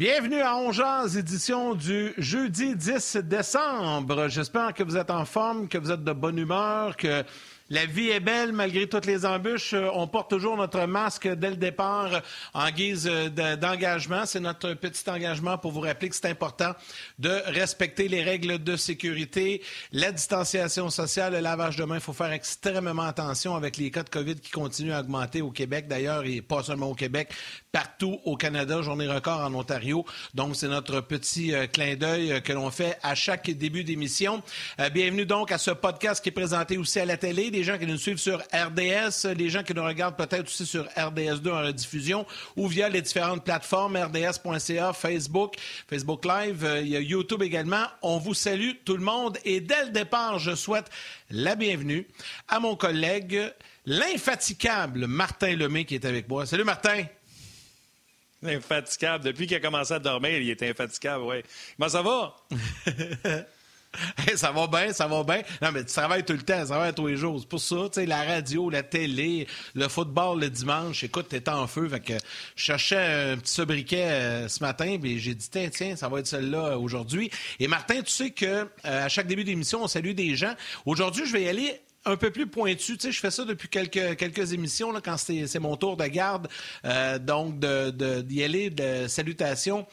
Bienvenue à Ongeaz, édition du jeudi 10 décembre. J'espère que vous êtes en forme, que vous êtes de bonne humeur, que la vie est belle malgré toutes les embûches. Euh, on porte toujours notre masque dès le départ en guise euh, d'engagement. C'est notre petit engagement pour vous rappeler que c'est important de respecter les règles de sécurité, la distanciation sociale, le lavage de mains. Il faut faire extrêmement attention avec les cas de COVID qui continuent à augmenter au Québec d'ailleurs et pas seulement au Québec, partout au Canada, journée record en Ontario. Donc, c'est notre petit euh, clin d'œil que l'on fait à chaque début d'émission. bienvenue donc à ce podcast qui est présenté aussi à la télé les gens qui nous suivent sur RDS, les gens qui nous regardent peut-être aussi sur RDS2 en rediffusion ou via les différentes plateformes RDS.ca, Facebook, Facebook Live, euh, il y a YouTube également. On vous salue tout le monde et dès le départ, je souhaite la bienvenue à mon collègue, l'infatigable Martin Lemay qui est avec moi. Salut Martin! Infatigable. Depuis qu'il a commencé à dormir, il est infatigable, oui. Comment ça va? ça va bien, ça va bien. Non, mais tu travailles tout le temps, tu travailles tous les jours. C'est pour ça, tu sais, la radio, la télé, le football le dimanche. Écoute, t'es en feu. Fait que je cherchais un petit sobriquet euh, ce matin, puis j'ai dit, tiens, tiens, ça va être celle-là aujourd'hui. Et Martin, tu sais que euh, à chaque début d'émission, on salue des gens. Aujourd'hui, je vais y aller un peu plus pointu. Tu sais, je fais ça depuis quelques, quelques émissions, là, quand c'est mon tour de garde. Euh, donc, d'y de, aller de salutations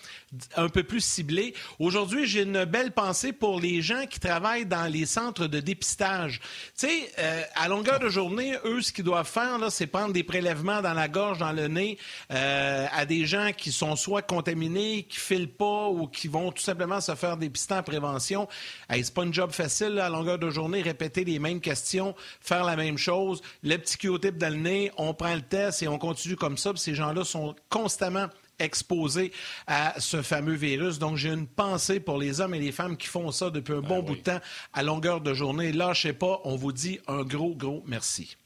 un peu plus ciblées. Aujourd'hui, j'ai une belle pensée pour les gens qui travaillent dans les centres de dépistage. Tu sais, euh, à longueur de journée, eux, ce qu'ils doivent faire, c'est prendre des prélèvements dans la gorge, dans le nez, euh, à des gens qui sont soit contaminés, qui filent pas ou qui vont tout simplement se faire dépister en prévention. Hey, c'est pas un job facile, à longueur de journée, répéter les mêmes questions faire la même chose. Le petit Q-tip dans le nez, on prend le test et on continue comme ça. ces gens-là sont constamment exposés à ce fameux virus. Donc, j'ai une pensée pour les hommes et les femmes qui font ça depuis un ben bon bout de temps à longueur de journée. Lâchez pas, on vous dit un gros, gros merci.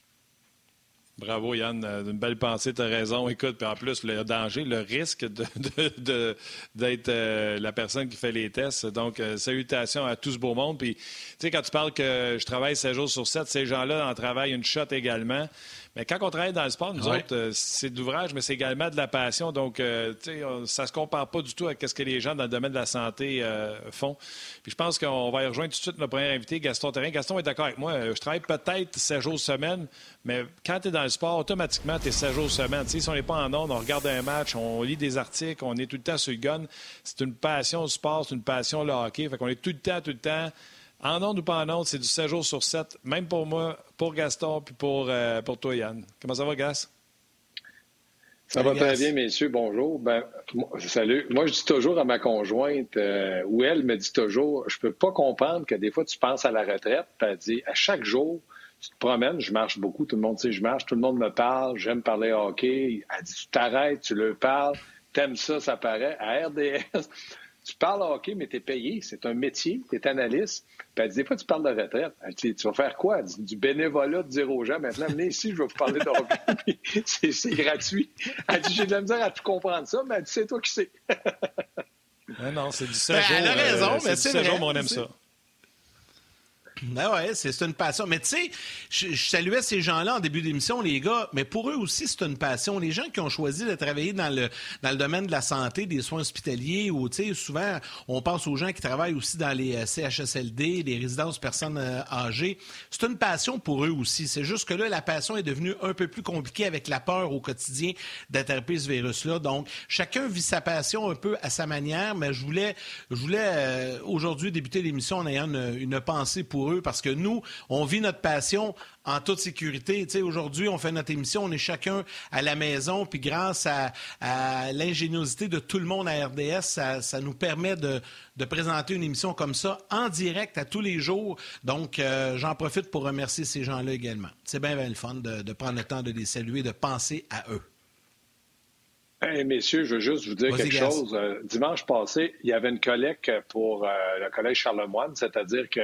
Bravo, Yann. Euh, une belle pensée, tu as raison. Écoute, puis en plus, le danger, le risque d'être euh, la personne qui fait les tests. Donc, euh, salutations à tout ce beau monde. Puis, tu sais, quand tu parles que je travaille 7 jours sur 7, ces gens-là en travaillent une shot également. Mais quand on travaille dans le sport, nous autres, euh, c'est de l'ouvrage, mais c'est également de la passion. Donc, euh, tu sais, ça se compare pas du tout à ce que les gens dans le domaine de la santé euh, font. Puis je pense qu'on va y rejoindre tout de suite notre premier invité, Gaston Terrain. Gaston est d'accord avec moi. Je travaille peut-être 7 jours semaine, mais quand tu es dans le sport, automatiquement, tu es 7 jours semaine. Si on n'est pas en ondes, on regarde un match, on lit des articles, on est tout le temps sur le gun. C'est une passion le sport, c'est une passion le hockey. Fait qu'on est tout le temps, tout le temps en ondes ou pas en ondes, c'est du 7 jours sur 7, même pour moi, pour Gaston, puis pour, euh, pour toi, Yann. Comment ça va, Gas? Ça va très bien, messieurs. Bonjour. Ben, salut. Moi, je dis toujours à ma conjointe, euh, ou elle me dit toujours, je peux pas comprendre que des fois, tu penses à la retraite, puis elle dit, à chaque jour, tu te promènes, je marche beaucoup, tout le monde sait je marche, tout le monde me parle, j'aime parler hockey. Elle dit, tu t'arrêtes, tu le parles, t'aimes ça, ça paraît. À RDS, tu parles hockey, mais tu es payé. C'est un métier. Tu es analyste. Puis elle dit, des fois, tu parles de retraite. Elle dit, tu vas faire quoi? Elle dit, du bénévolat, de dire aux gens, maintenant, venez ici, je vais vous parler de hockey. c'est gratuit. Elle dit, j'ai de la misère à tout comprendre ça, mais elle dit, c'est toi qui sais. non, c'est du 7 ben, Elle a raison, euh, mais c'est vrai. on aime ça. Ben ouais, c'est une passion. Mais tu sais, je, saluais ces gens-là en début d'émission, les gars, mais pour eux aussi, c'est une passion. Les gens qui ont choisi de travailler dans le, dans le domaine de la santé, des soins hospitaliers, ou tu sais, souvent, on pense aux gens qui travaillent aussi dans les euh, CHSLD, les résidences personnes euh, âgées. C'est une passion pour eux aussi. C'est juste que là, la passion est devenue un peu plus compliquée avec la peur au quotidien d'attraper ce virus-là. Donc, chacun vit sa passion un peu à sa manière, mais je voulais, je voulais euh, aujourd'hui débuter l'émission en ayant une, une pensée pour eux parce que nous, on vit notre passion en toute sécurité. Aujourd'hui, on fait notre émission, on est chacun à la maison, puis grâce à, l'ingéniosité de tout le monde à RDS, ça, nous permet de, présenter une émission comme ça en direct à tous les jours. Donc, euh, j'en profite pour remercier ces gens-là également. C'est bien, bien le fun de prendre le temps de les saluer, de penser à eux. Hey, messieurs, je veux juste vous dire quelque chose. Euh, dimanche passé, il y avait une collecte pour euh, le Collège Charlemagne, c'est-à-dire que euh,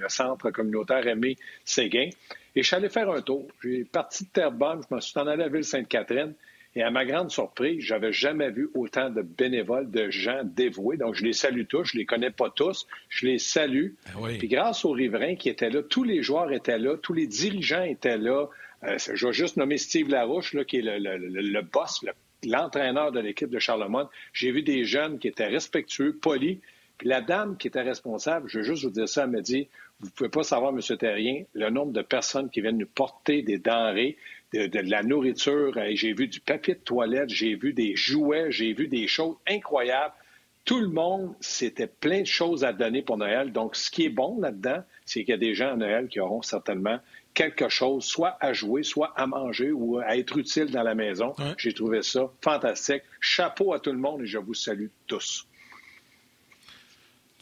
le centre communautaire Aimé Séguin. Et je suis allé faire un tour. J'ai parti de Terrebonne, je me suis en allé à Ville-Sainte-Catherine. Et à ma grande surprise, j'avais jamais vu autant de bénévoles, de gens dévoués. Donc, je les salue tous. Je les connais pas tous. Je les salue. Ben Puis grâce aux riverains qui étaient là, tous les joueurs étaient là, tous les dirigeants étaient là. je vais juste nommer Steve Larouche, là, qui est le, le, le boss, le l'entraîneur de l'équipe de Charlemagne. J'ai vu des jeunes qui étaient respectueux, polis. Puis la dame qui était responsable, je veux juste vous dire ça, elle m'a dit, vous ne pouvez pas savoir, M. Terrien, le nombre de personnes qui viennent nous porter des denrées, de, de la nourriture. J'ai vu du papier de toilette, j'ai vu des jouets, j'ai vu des choses incroyables tout le monde, c'était plein de choses à donner pour Noël. Donc, ce qui est bon là-dedans, c'est qu'il y a des gens à Noël qui auront certainement quelque chose, soit à jouer, soit à manger ou à être utile dans la maison. J'ai trouvé ça fantastique. Chapeau à tout le monde et je vous salue tous.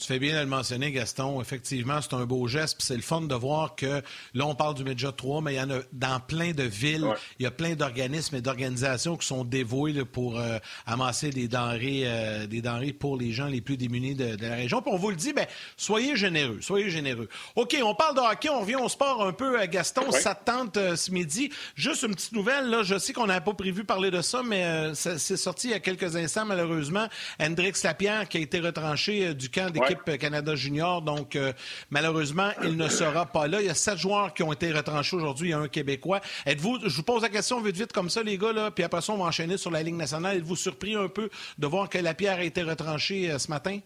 Tu fais bien de le mentionner, Gaston. Effectivement, c'est un beau geste. Puis c'est le fun de voir que là, on parle du Média 3, mais il y en a dans plein de villes. Il y a plein d'organismes et d'organisations qui sont dévoués pour euh, amasser des denrées, euh, des denrées pour les gens les plus démunis de, la région. Puis on vous le dit, ben, soyez généreux. Soyez généreux. OK, on parle de hockey. On revient au sport un peu, Gaston. Ça te tente euh, ce midi? Juste une petite nouvelle. Là, je sais qu'on n'avait pas prévu parler de ça, mais c'est sorti il y a quelques instants, malheureusement. Hendrix Lapierre qui a été retranché du camp des Canada Junior. Donc, euh, malheureusement, il ne sera pas là. Il y a sept joueurs qui ont été retranchés aujourd'hui. Il y a un Québécois. Êtes-vous, je vous pose la question vite, vite comme ça, les gars, là, puis après ça, on va enchaîner sur la Ligue nationale. Êtes-vous surpris un peu de voir que la pierre a été retranchée euh, ce matin?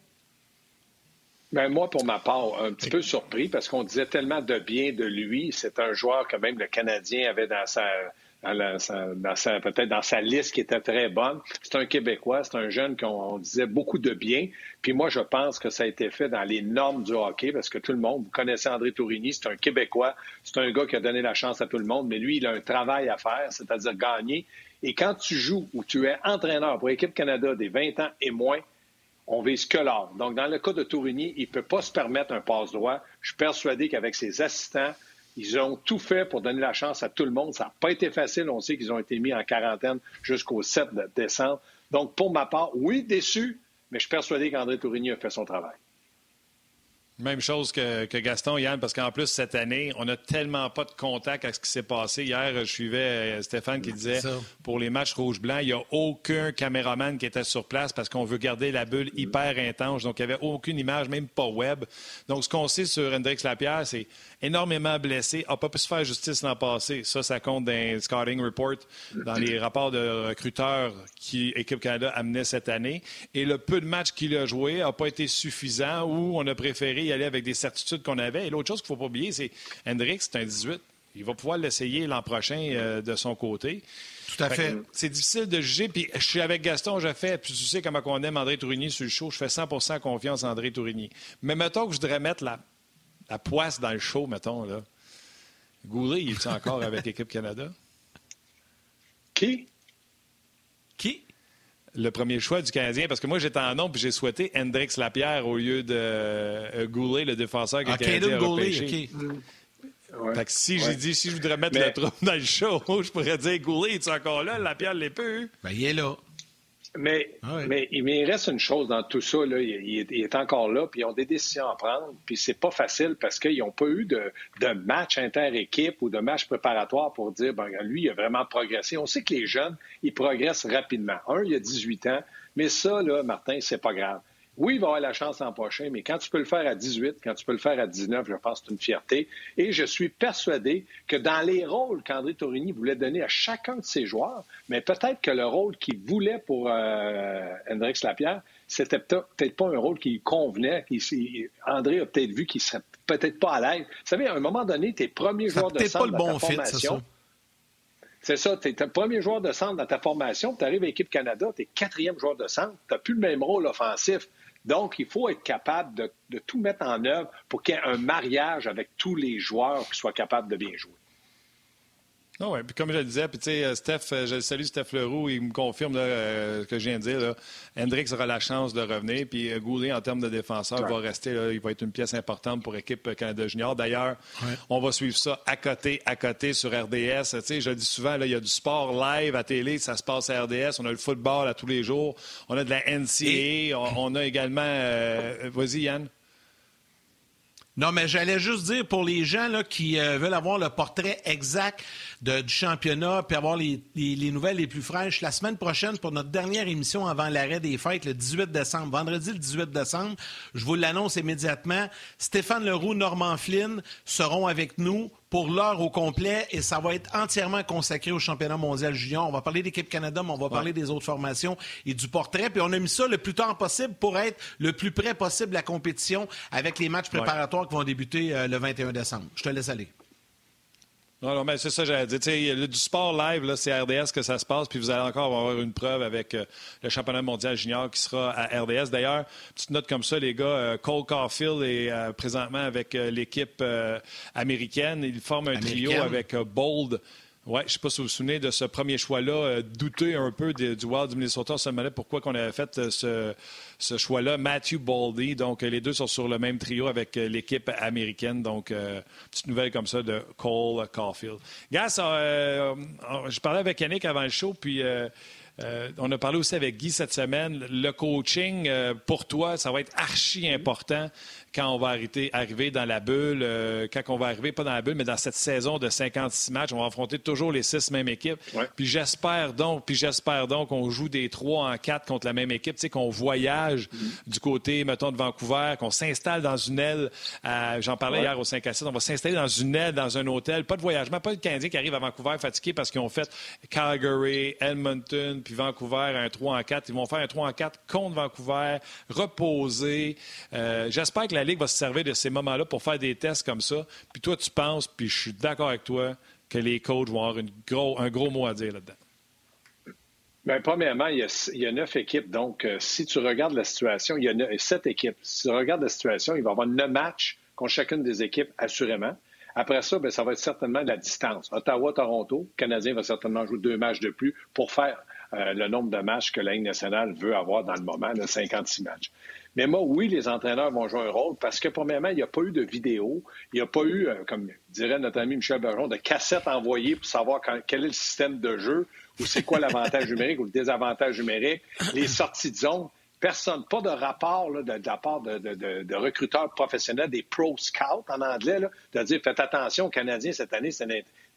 Ben moi, pour ma part, un petit peu surpris parce qu'on disait tellement de bien de lui. C'est un joueur que même le Canadien avait dans sa peut-être dans sa liste qui était très bonne. C'est un Québécois, c'est un jeune qu'on disait beaucoup de bien. Puis moi, je pense que ça a été fait dans les normes du hockey parce que tout le monde, vous connaissez André Tourigny, c'est un Québécois, c'est un gars qui a donné la chance à tout le monde, mais lui, il a un travail à faire, c'est-à-dire gagner. Et quand tu joues ou tu es entraîneur pour l'équipe Canada des 20 ans et moins, on vise que l'or. Donc, dans le cas de Tourigny, il ne peut pas se permettre un passe-droit. Je suis persuadé qu'avec ses assistants, ils ont tout fait pour donner la chance à tout le monde. Ça n'a pas été facile. On sait qu'ils ont été mis en quarantaine jusqu'au 7 décembre. Donc, pour ma part, oui, déçu, mais je suis persuadé qu'André Tourigny a fait son travail. Même chose que, Gaston, Yann, parce qu'en plus, cette année, on n'a tellement pas de contact avec ce qui s'est passé. Hier, je suivais euh, Stéphane qui disait pour les matchs rouge-blanc, il n'y a aucun caméraman qui était sur place parce qu'on veut garder la bulle hyper intense. Donc, il n'y avait aucune image, même pas web. Donc, ce qu'on sait sur Hendrix Lapierre, c'est énormément blessé, n'a pas pu se faire justice l'an passé. Ça, ça compte dans les scouting report, dans les rapports de recruteurs qui Équipe Canada amenait cette année. Et le peu de matchs qu'il a joué n'a pas été suffisant ou on a préféré y aller avec des certitudes qu'on avait. Et l'autre chose qu'il ne faut pas oublier, c'est Hendrix, c'est un 18. Il va pouvoir l'essayer l'an prochain euh, de son côté. Tout à fait. C'est difficile de juger. Puis je suis avec Gaston, je fais, puis tu sais comment on aime André Tourigny sur le show, je fais 100 confiance à André Tourigny. Mais mettons que je voudrais mettre la, la poisse dans le show, mettons. Là. Goulet, il est encore avec l'équipe Canada? Qui? Qui? Le premier choix du Canadien, parce que moi j'étais en nom puis j'ai souhaité Hendrix Lapierre au lieu de euh, Goulet, le défenseur que le Canadien a repêché. Fait que si j'ai dit si je voudrais mettre le trou dans le show, je pourrais dire Goulet, es encore là? Lapierre l'est peu. Ben, il est là. Mais, ah mais, il reste une chose dans tout ça. Là. Il, est, encore là, puis ils ont des décisions à prendre. Puis c'est pas facile parce qu'ils n'ont pas eu de, de match inter-équipe ou de match préparatoire pour dire, ben, lui, il a vraiment progressé. On sait que les jeunes, ils progressent rapidement. Un, il a 18 ans, mais ça, là, Martin, c'est pas grave. Oui, il va avoir la chance l'an prochain, mais quand tu peux le faire à 18, quand tu peux le faire à 19, je pense que c'est une fierté. Et je suis persuadé que dans les rôles qu'André Tourigny voulait donner à chacun de ses joueurs, mais peut-être que le rôle qu'il voulait pour euh, Hendrix Lapierre, c'était peut-être pas un rôle qui convenait. André a peut-être vu qu'il serait peut-être pas à l'aise. Vous savez, à un moment donné, tes premiers joueurs de centre pas le bon fit, formation... C'est ça, tu es le premier joueur de centre dans ta formation, tu arrives à l'équipe Canada, tu es quatrième joueur de centre, tu n'as plus le même rôle offensif. Donc, il faut être capable de, tout mettre en œuvre pour qu'il y ait un mariage avec tous les joueurs qui soient capables de bien jouer. Ah oui, puis comme je le disais, puis tu sais, euh, Steph, euh, je salue Steph Leroux, il me confirme euh, ce que je viens de dire. Là. Hendrix aura la chance de revenir, puis Goulet, en termes de défenseur, va rester, il va être une pièce importante pour l'équipe Canada Junior. D'ailleurs, on va suivre ça à côté, à côté sur RDS. Tu sais, je le dis souvent, là, il y a du sport live à télé, ça se passe à RDS. On a le football à tous les jours. On a de la NCAA. On, a également... Vas-y, Yann. Non, mais j'allais juste dire pour les gens qui euh, veulent avoir le portrait exact du championnat puis avoir les, les, nouvelles les plus fraîches, la semaine prochaine, pour notre dernière émission avant l'arrêt des fêtes, le 18 décembre, vendredi le 18 décembre, je vous l'annonce immédiatement, Stéphane Leroux, Normand Flynn seront avec nous pour l'heure au complet et ça va être entièrement consacré au championnat mondial junior. On va parler d'équipe Canada, mais on va parler des autres formations et du portrait. Puis on a mis ça le plus tard possible pour être le plus près possible de la compétition avec les matchs préparatoires qui vont débuter euh, le 21 décembre. Je te laisse aller. Non, non, mais c'est ça, j'allais dire. du sport live, c'est RDS que ça se passe, puis vous allez encore avoir une preuve avec euh, le championnat mondial junior qui sera à RDS. D'ailleurs, petite note comme ça, les gars, euh, Cole Caulfield est euh, présentement avec l'équipe américaine. Il forme un trio avec Bold. Oui, je ne sais pas si vous vous souvenez de ce premier choix-là, douter un peu du Wild du Minnesota. On se demandait pourquoi on avait fait ce, ce choix-là. Matthew Baldy, donc les deux sont sur le même trio avec euh, l'équipe américaine. Donc, euh, petite nouvelle comme ça de Cole Caulfield. Gas, euh, je parlais avec Yannick avant le show, puis on a parlé aussi avec Guy cette semaine. Le coaching, pour toi, ça va être archi important quand on va arriver dans la bulle, euh, quand on va arriver, pas dans la bulle, mais dans cette saison de 56 matchs, on va affronter toujours les six mêmes équipes. Puis j'espère donc, puis j'espère donc qu'on joue des trois en quatre contre la même équipe, tu sais, qu'on voyage mm-hmm. du côté, mettons, de Vancouver, qu'on s'installe dans une aile, j'en parlais hier au 5 à 7, on va s'installer dans une aile, dans un hôtel, pas de voyagement, pas de Canadiens qui arrivent à Vancouver fatigués parce qu'ils ont fait Calgary, Edmonton, puis Vancouver, un 3 en 4. Ils vont faire un 3 en 4 contre Vancouver, reposer. Euh, j'espère que la Ligue va se servir de ces moments-là pour faire des tests comme ça. Puis toi, tu penses, puis je suis d'accord avec toi, que les coachs vont avoir gros, un gros mot à dire là-dedans. Bien, premièrement, il y, a, neuf équipes. Donc, euh, si tu regardes la situation, il y a sept équipes. Si tu regardes la situation, il va y avoir neuf matchs contre chacune des équipes, assurément. Après ça, bien, ça va être certainement la distance. Ottawa-Toronto, le Canadien va certainement jouer deux matchs de plus pour faire le nombre de matchs que la Ligue nationale veut avoir dans le moment, de 56 matchs. Mais moi, oui, les entraîneurs vont jouer un rôle parce que, premièrement, il n'y a pas eu de vidéo, il n'y a pas eu, euh, comme dirait notre ami Michel Bergeron, de cassette envoyée pour savoir quel est le système de jeu ou c'est quoi l'avantage numérique ou le désavantage numérique, les sorties de zone. Personne, pas de rapport de, la part de, recruteurs professionnels, des pro scouts en anglais, de dire faites attention, Canadiens, cette année, c'est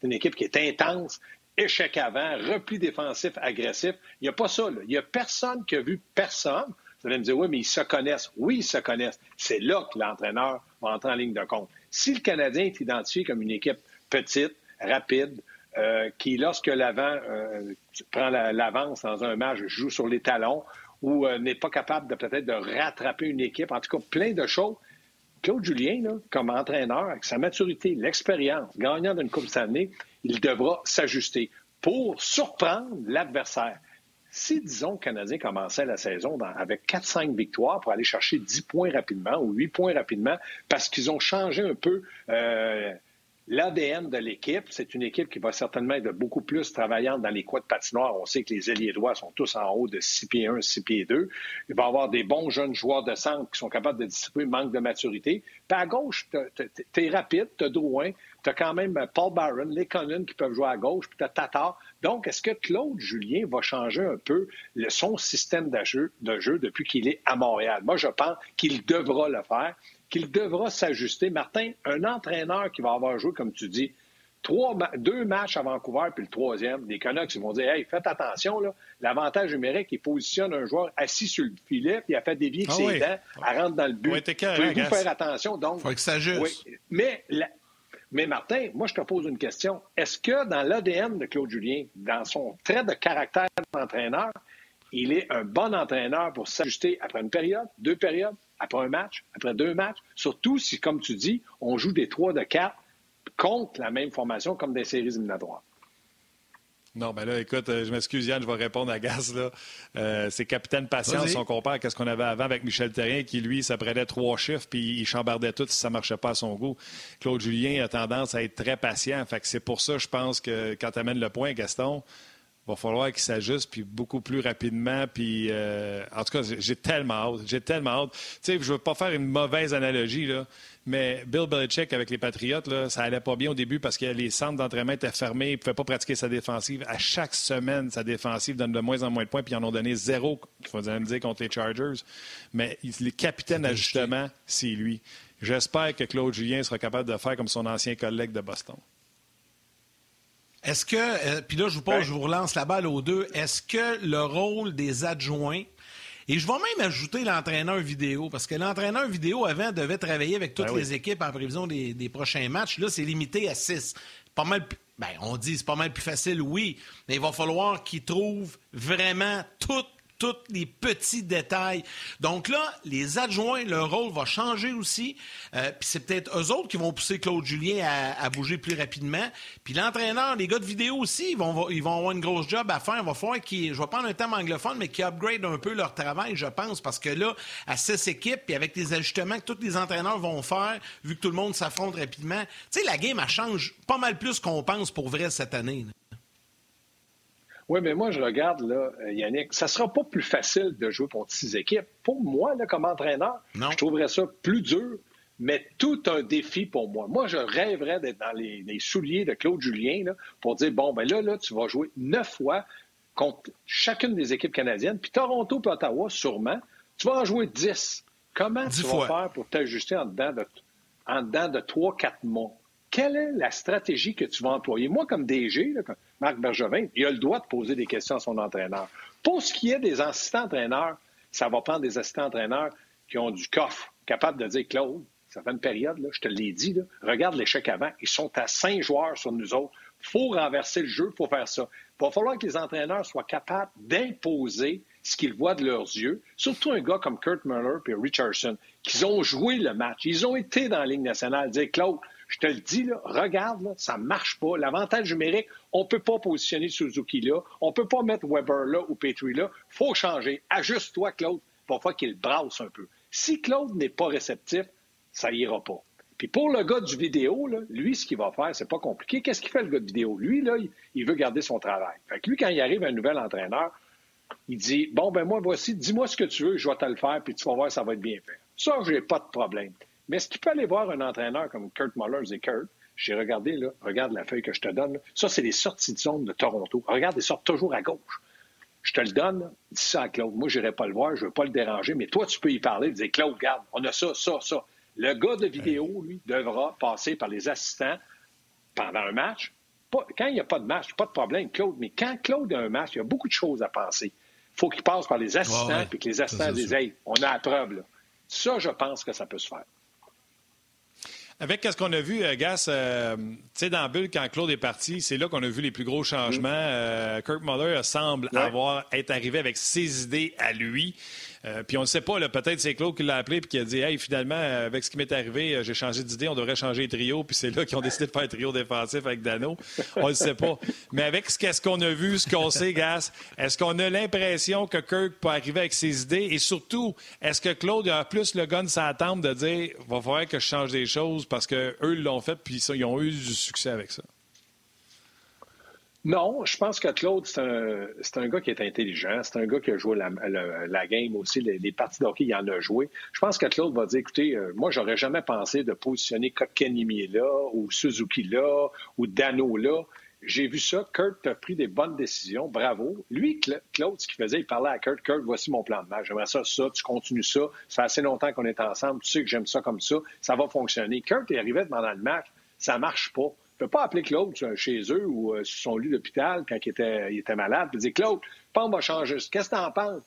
une, équipe qui est intense, échec avant, repli défensif agressif. Il n'y a pas ça. Il n'y a personne qui a vu personne. Vous allez me dire, oui, mais ils se connaissent. Oui, ils se connaissent. C'est là que l'entraîneur va entrer en ligne de compte. Si le Canadien est identifié comme une équipe petite, rapide, euh, qui, lorsque l'avant euh, prend l'avance dans un match, joue sur les talons ou euh, n'est pas capable de peut-être de rattraper une équipe, en tout cas, plein de choses. Claude Julien, comme entraîneur, avec sa maturité, l'expérience, gagnant d'une Coupe année, il devra s'ajuster pour surprendre l'adversaire. Si, disons, le Canadien commençait la saison avec 4-5 victoires pour aller chercher 10 points rapidement ou 8 points rapidement, parce qu'ils ont changé un peu euh, l'ADN de l'équipe, c'est une équipe qui va certainement être beaucoup plus travaillante dans les coins de patinoire. On sait que les ailiers droits sont tous en haut de 6 pieds 1, 6 pieds 2. Il va y avoir des bons jeunes joueurs de centre qui sont capables de distribuer, manque de maturité. Puis à gauche, tu es rapide, tu as Drouin, tu as quand même Paul Barron, les Conan qui peuvent jouer à gauche, puis tu as Tatar. Donc, est-ce que Claude Julien va changer un peu son système de jeu depuis qu'il est à Montréal? Moi, je pense qu'il devra le faire qu'il devra s'ajuster. Martin, un entraîneur qui va avoir joué, comme tu dis, trois, deux matchs à Vancouver, puis le troisième, des Canucks, ils vont dire Hey, faites attention, là, l'avantage numérique, il positionne un joueur assis sur le filet, puis il a fait dévier ah ses dents, à rentrer dans le but. Il faut faire attention? Donc, faut que ça mais Martin, moi, je te pose une question. Est-ce que dans l'ADN de Claude Julien, dans son trait de caractère d'entraîneur, il est un bon entraîneur pour s'ajuster après une période, deux périodes, après un match, après deux matchs, surtout si, comme tu dis, on joue des trois de quatre contre la même formation comme des séries éliminatoires. Non, ben là, écoute, euh, je m'excuse, Yann, je vais répondre à Gaz. Là. Euh, c'est capitaine patience, on compare à ce qu'on avait avant avec Michel Terrien, qui, lui, s'apprenait trois chiffres, puis il chambardait tout si ça ne marchait pas à son goût. Claude Julien a tendance à être très patient. Fait que c'est pour ça, je pense, que quand tu amènes le point, Gaston, va falloir qu'il s'ajuste puis beaucoup plus rapidement. Puis, euh, en tout cas, j'ai tellement hâte. J'ai tellement hâte. Tu sais, je veux pas faire une mauvaise analogie, là, mais Bill Belichick avec les Patriotes, là, ça allait pas bien au début parce que les centres d'entraînement étaient fermés. Il ne pouvait pas pratiquer sa défensive. À chaque semaine, sa défensive donne de moins en moins de points. Puis ils en ont donné zéro, il faut dire, contre les Chargers. Mais les capitaines d'ajustement, c'est lui. J'espère que Claude Julien sera capable de faire comme son ancien collègue de Boston. Est-ce que, euh, puis là, je vous pose, je vous relance la balle aux deux. Est-ce que le rôle des adjoints Et je vais même ajouter l'entraîneur vidéo, parce que l'entraîneur vidéo, avant, devait travailler avec toutes ben les équipes en prévision des, des prochains matchs. Là, c'est limité à six. Pas mal ben, on dit c'est pas mal plus facile, oui, mais il va falloir qu'ils trouvent vraiment toutes tous les petits détails. Donc là, les adjoints, leur rôle va changer aussi. Euh, puis c'est peut-être eux autres qui vont pousser Claude Julien à, bouger plus rapidement. Puis l'entraîneur, les gars de vidéo aussi, ils vont, avoir une grosse job à faire. Il va falloir qu'ils, je vais prendre un terme anglophone, mais qu'ils upgrade un peu leur travail, je pense, parce que là, à six équipes, puis avec les ajustements que tous les entraîneurs vont faire, vu que tout le monde s'affronte rapidement, tu sais, la game, elle change pas mal plus qu'on pense pour vrai cette année. Oui, mais moi, je regarde, là, euh, Yannick, ça sera pas plus facile de jouer contre six équipes. Pour moi, là, comme entraîneur, je trouverais ça plus dur, mais tout un défi pour moi. Moi, je rêverais d'être dans les, souliers de Claude Julien là, pour dire, bon, ben là, là, tu vas jouer neuf fois contre chacune des équipes canadiennes, puis Toronto puis Ottawa, sûrement, tu vas en jouer dix. Comment tu vas faire pour t'ajuster en dedans de, en dedans de trois, quatre mois? Quelle est la stratégie que tu vas employer? Moi, comme DG, Marc Bergevin, il a le droit de poser des questions à son entraîneur. Pour ce qui est des assistants entraîneurs, ça va prendre des assistants entraîneurs qui ont du coffre, capables de dire Claude, ça fait une période, là, je te l'ai dit, regarde l'échec avant, ils sont à cinq joueurs sur nous autres. Il faut renverser le jeu, faut faire ça. Il va falloir que les entraîneurs soient capables d'imposer ce qu'ils voient de leurs yeux, surtout un gars comme Kurt Muller et Richardson, qui ont joué le match. Ils ont été dans la Ligue nationale, dire Claude, je te le dis, regarde, ça ne marche pas. L'avantage numérique, on ne peut pas positionner Suzuki là. On ne peut pas mettre Weber là ou Petrie là. Il faut changer. Ajuste-toi, Claude, pour fois qu'il brasse un peu. Si Claude n'est pas réceptif, ça ira pas. Puis pour le gars du vidéo, lui, ce qu'il va faire, c'est pas compliqué. Qu'est-ce qu'il fait le gars de vidéo? Lui, là, il, veut garder son travail. Fait lui, quand il arrive un nouvel entraîneur, il dit Bon, ben moi, voici, dis-moi ce que tu veux, je vais te le faire, puis tu vas voir, ça va être bien fait. Ça, je n'ai pas de problème. Mais est-ce qu'il peut aller voir un entraîneur comme Kurt Muller et Kurt? J'ai regardé, là, regarde la feuille que je te donne. Ça, c'est les sorties de zone de Toronto. Regarde, ils sortent toujours à gauche. Je te le donne, dis ça à Claude. Moi, je n'irai pas le voir, je ne veux pas le déranger, mais toi, tu peux y parler, dire Claude, regarde, on a ça, ça, ça. Le gars de vidéo, lui, devra passer par les assistants pendant un match. quand il n'y a pas de match, pas de problème, Claude. Mais quand Claude a un match, il y a beaucoup de choses à penser. Il faut qu'il passe par les assistants et que les assistants disent Hey, on a la preuve. Là. Ça, je pense que ça peut se faire. Avec ce qu'on a vu, euh, Gas, euh, tu sais, dans Bulle, quand Claude est parti, c'est là qu'on a vu les plus gros changements. Mm. Euh, Kirk Muller semble avoir être arrivé avec ses idées à lui. Euh, puis on ne sait pas, peut-être c'est Claude qui l'a appelé et qui a dit Hey, finalement, avec ce qui m'est arrivé, euh, j'ai changé d'idée, on devrait changer de trio. Puis c'est là qu'ils ont décidé de faire un trio défensif avec Dano. On ne sait pas. Mais avec ce qu'on a vu, ce qu'on sait, Gas, est-ce qu'on a l'impression que Kirk peut arriver avec ses idées? Et surtout, est-ce que Claude a plus le gun sa tempe de dire Va falloir que je change des choses parce qu'eux l'ont fait puis ils ont eu du succès avec ça? Non, je pense que Claude, c'est un, gars qui est intelligent. C'est un gars qui a joué la, game aussi. Les, parties d'hockey, il en a joué. Je pense que Claude va dire, écoutez, euh, moi, j'aurais jamais pensé de positionner Kotkaniemi là, ou Suzuki là, ou Dano là. J'ai vu ça. Kurt a pris des bonnes décisions. Bravo. Lui, Claude, ce qu'il faisait, il parlait à Kurt. Kurt, voici mon plan de match. J'aimerais ça, ça. Tu continues ça. Ça fait assez longtemps qu'on est ensemble. Tu sais que j'aime ça comme ça. Ça va fonctionner. Kurt est arrivé pendant le match. Ça marche pas ne peut pas appeler Claude chez eux ou euh, sur son lit d'hôpital quand il était, malade et dire Claude, on va changer. Qu'est-ce que tu en penses?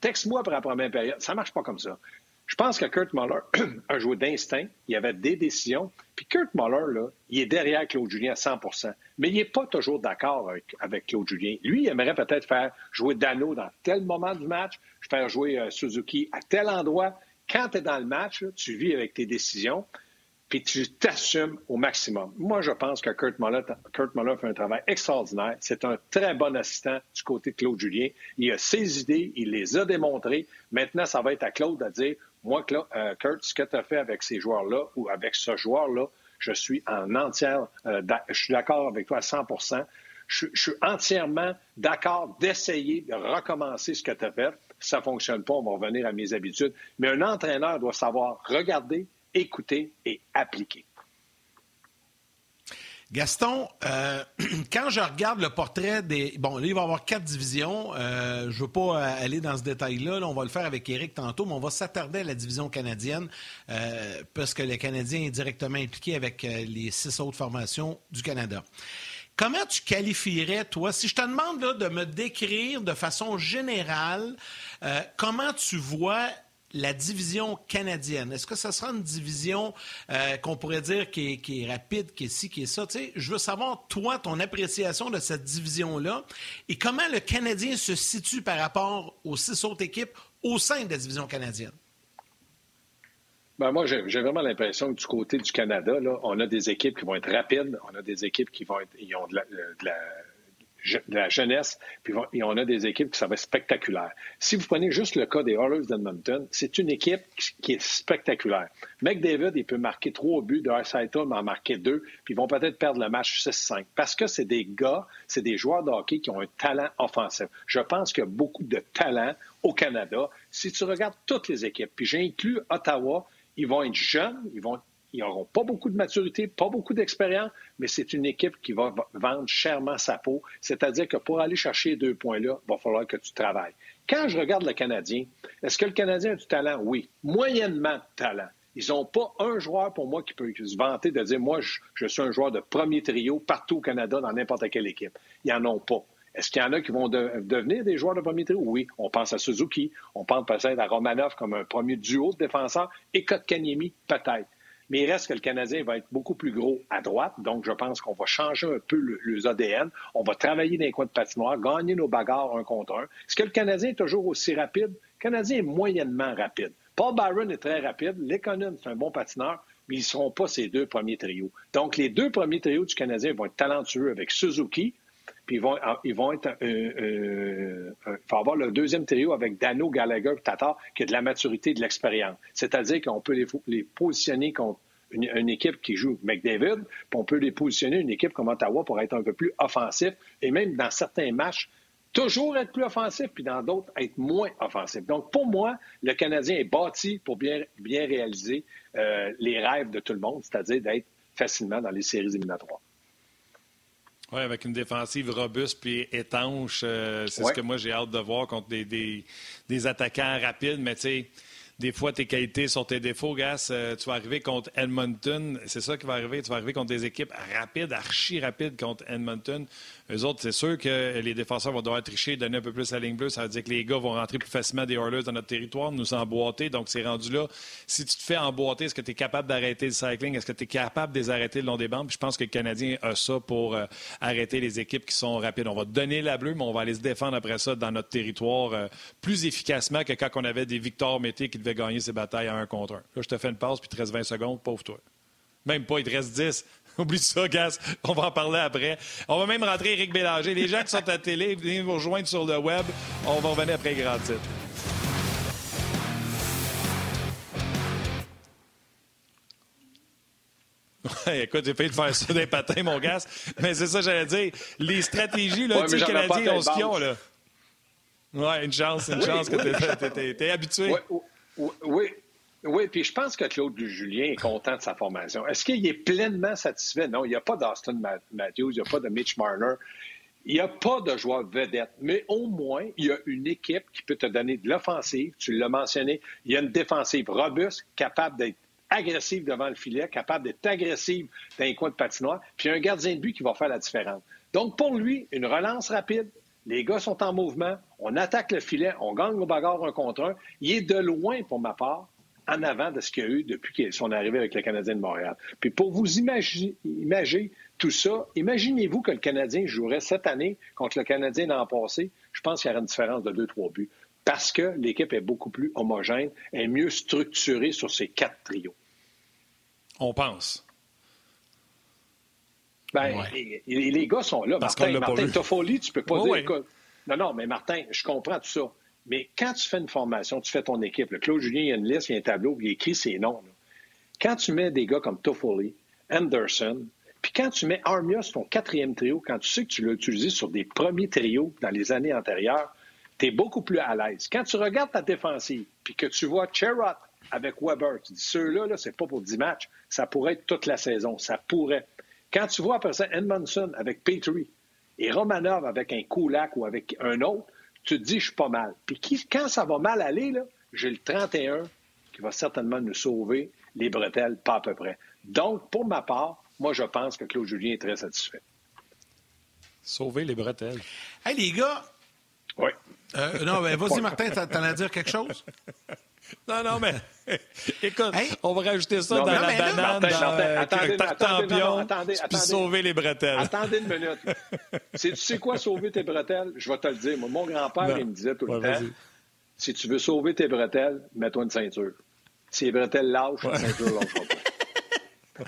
Texte-moi après la première période. Ça ne marche pas comme ça. Je pense que Kurt Muller a joué d'instinct. Il avait des décisions. Puis Kurt Muller, là, il est derrière Claude Julien à 100% Mais il n'est pas toujours d'accord avec, Claude Julien. Lui, il aimerait peut-être faire jouer Dano dans tel moment du match, faire jouer euh, Suzuki à tel endroit. Quand tu es dans le match, tu vis avec tes décisions puis tu t'assumes au maximum. Moi, je pense que Kurt Muller, Kurt fait un travail extraordinaire. C'est un très bon assistant du côté de Claude Julien. Il a ses idées, il les a démontrées. Maintenant, ça va être à Claude de dire, moi, euh, Kurt, ce que tu as fait avec ces joueurs-là ou avec ce joueur-là, je suis en entière, euh, je suis d'accord avec toi à 100 je, je, suis entièrement d'accord d'essayer de recommencer ce que tu as fait. Ça ne fonctionne pas, on va revenir à mes habitudes. Mais un entraîneur doit savoir regarder, écouter et appliquer. Gaston, euh, quand je regarde le portrait des... Bon, là, il va y avoir quatre divisions. Euh, je ne veux pas euh, aller dans ce détail-là. on va le faire avec Eric tantôt, mais on va s'attarder à la division canadienne parce que le Canadien est directement impliqué avec les six autres formations du Canada. comment tu qualifierais, toi, si je te demande de me décrire de façon générale comment tu vois la division canadienne. Est-ce que ce sera une division euh, qu'on pourrait dire qui est, rapide, qui est ci, qui est ça? je veux savoir, toi, ton appréciation de cette division-là et comment le Canadien se situe par rapport aux six autres équipes au sein de la division canadienne? Ben moi, j'ai vraiment l'impression que du côté du Canada, on a des équipes qui vont être rapides, on a des équipes qui vont être, ils ont de la jeunesse, puis on a des équipes qui ça va être. Si vous prenez juste le cas des Oilers d'Edmonton, c'est une équipe qui est spectaculaire. McDavid, il peut marquer trois buts, de mais en marquer deux, puis ils vont peut-être perdre le match 6-5. Parce que c'est des gars, c'est des joueurs de hockey qui ont un talent offensif. Je pense qu'il y a beaucoup de talent au Canada. Si tu regardes toutes les équipes, puis j'inclus Ottawa, ils vont être jeunes, ils vont ils n'auront pas beaucoup de maturité, pas beaucoup d'expérience, mais c'est une équipe qui va vendre chèrement sa peau. C'est-à-dire que pour aller chercher deux points-là, il va falloir que tu travailles. Quand je regarde le Canadien, est-ce que le Canadien a du talent? Oui. Moyennement de talent. Ils n'ont pas un joueur pour moi qui peut se vanter de dire Moi, je, suis un joueur de premier trio partout au Canada, dans n'importe quelle équipe. Ils n'en ont pas. Est-ce qu'il y en a qui vont devenir des joueurs de premier trio? Oui. On pense à Suzuki, on pense peut-être à Romanov comme un premier duo de défenseurs et Kotkaniemi, peut-être. Mais il reste que le Canadien va être beaucoup plus gros à droite. Donc, je pense qu'on va changer un peu le, ADN. On va travailler dans les coins de patinoire, gagner nos bagarres un contre un. Est-ce que le Canadien est toujours aussi rapide? Le Canadien est moyennement rapide. Paul Byron est très rapide. Lekonen, c'est un bon patineur, mais ils ne seront pas ces deux premiers trios. Donc, les deux premiers trios du Canadien vont être talentueux avec Suzuki, puis ils vont, ils vont être. Euh, euh, faut avoir le deuxième trio avec Dano, Gallagher, Tatar, qui a de la maturité et de l'expérience. C'est-à-dire qu'on peut les, positionner contre une, équipe qui joue McDavid, puis on peut les positionner une équipe comme Ottawa pour être un peu plus offensif, et même dans certains matchs, toujours être plus offensif, puis dans d'autres, être moins offensif. Donc, pour moi, le Canadien est bâti pour bien, réaliser euh, les rêves de tout le monde, c'est-à-dire d'être facilement dans les séries éliminatoires. Oui, avec une défensive robuste puis étanche. Euh, c'est ce que moi j'ai hâte de voir contre des, des, des attaquants rapides. Mais tu sais, des fois, tes qualités sont tes défauts, Gas. Euh, tu vas arriver contre Edmonton. C'est ça qui va arriver. Tu vas arriver contre des équipes rapides, archi rapides contre Edmonton. Eux autres, c'est sûr que les défenseurs vont devoir tricher, donner un peu plus la ligne bleue. Ça veut dire que les gars vont rentrer plus facilement des hurlers dans notre territoire, nous emboîter. Donc, c'est rendu là. Si tu te fais emboîter, est-ce que tu es capable d'arrêter le cycling? Est-ce que tu es capable de les arrêter le long des bandes? Je pense que le Canadien a ça pour euh, arrêter les équipes qui sont rapides. On va donner la bleue, mais on va aller se défendre après ça dans notre territoire euh, plus efficacement que quand on avait des Victor Mété qui devaient gagner ces batailles à un contre un. Là, je te fais une passe, puis il te reste 20 secondes, pauvre toi. Même pas, il te reste 10. Oublie ça, Gas. On va en parler après. On va même rentrer Eric Bélanger. Les gens qui sont à la télé, venez vous rejoindre sur le web. On va revenir après grand titre. Ouais, écoute, j'ai failli te faire ça des patins, mon gars. Mais c'est ça, j'allais dire. Les stratégies, là, tu sais, Canadiens ont ce qu'ils ont, là. Ouais, une chance, une chance que tu es, habitué. Oui, puis je pense que Claude Julien est content de sa formation. Est-ce qu'il est pleinement satisfait? Non, il n'y a pas d'Austin Matthews, il n'y a pas de Mitch Marner. Il n'y a pas de joueur vedette, mais au moins, il y a une équipe qui peut te donner de l'offensive. Tu l'as mentionné. Il y a une défensive robuste, capable d'être agressive devant le filet, capable d'être agressive dans les coins de patinoire, puis un gardien de but qui va faire la différence. Donc, pour lui, une relance rapide, les gars sont en mouvement, on attaque le filet, on gagne nos bagarres un contre un. Il est de loin, pour ma part, en avant de ce qu'il y a eu depuis son arrivée avec le Canadien de Montréal. Puis pour vous imaginer, tout ça, imaginez-vous que le Canadien jouerait cette année contre le Canadien l'an passé? Je pense qu'il y aurait une différence de 2-3 buts. Parce que l'équipe est beaucoup plus homogène, est mieux structurée sur ses quatre trios. On pense. Ben, les, gars sont là. Parce Martin, Martin Toffoli, tu peux pas dire. Non, non, mais Martin, je comprends tout ça. Mais quand tu fais une formation, tu fais ton équipe. Le Claude Julien, il y a une liste, il y a un tableau, il écrit ses noms. Quand tu mets des gars comme Toffoli, Anderson, puis quand tu mets Armia ton quatrième trio, quand tu sais que tu l'as utilisé sur des premiers trios dans les années antérieures, tu es beaucoup plus à l'aise. Quand tu regardes ta défensive, puis que tu vois Cherrott avec Weber, tu dis ceux-là, -là, c'est pas pour 10 matchs, ça pourrait être toute la saison, ça pourrait. Quand tu vois après ça Edmondson avec Petrie et Romanov avec un Kulak ou avec un autre, tu te dis, je suis pas mal. Puis quand ça va mal aller, j'ai le 31 qui va certainement nous sauver les bretelles, pas à peu près. Donc, pour ma part, moi, je pense que Claude Julien est très satisfait. Sauver les bretelles. Hey, les gars. Oui. Euh, non, ben, vas-y, Martin, t'en as à dire quelque chose? Non, non, mais écoute, on va rajouter ça dans la banane, Martin, dans euh, attendez, champion, puis sauver les bretelles. Attendez une minute. tu sais quoi sauver tes bretelles? Je vais te le dire. Moi, mon grand-père, il me disait tout le temps, si tu veux sauver tes bretelles, mets-toi une ceinture. Si les bretelles lâchent, la ceinture lâchera pas.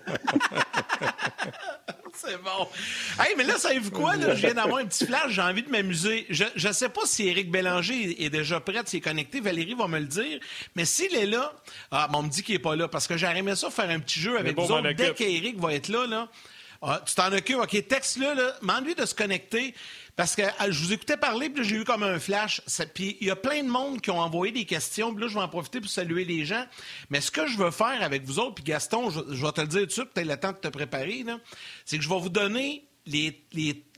C'est bon. Hey, mais là, savez-vous quoi? Là? Je viens d'avoir un petit flash, j'ai envie de m'amuser. Je ne sais pas si Éric Bélanger est déjà prêt, s'il est connecté. Valérie va me le dire. Mais s'il est là, ah, on me dit qu'il n'est pas là parce que j'aurais aimé ça faire un petit jeu avec vous autres. Dès qu'Éric va être là, là ah, tu t'en occupes. OK, texte-le, là. Demande-lui de se connecter. Parce que ah, je vous écoutais parler, puis j'ai eu comme un flash. Puis il y a plein de monde qui ont envoyé des questions. Puis là, je vais en profiter pour saluer les gens. Mais ce que je veux faire avec vous autres, puis Gaston, je, vais te le dire tout de suite, peut-être le temps de te préparer, c'est que je vais vous donner les,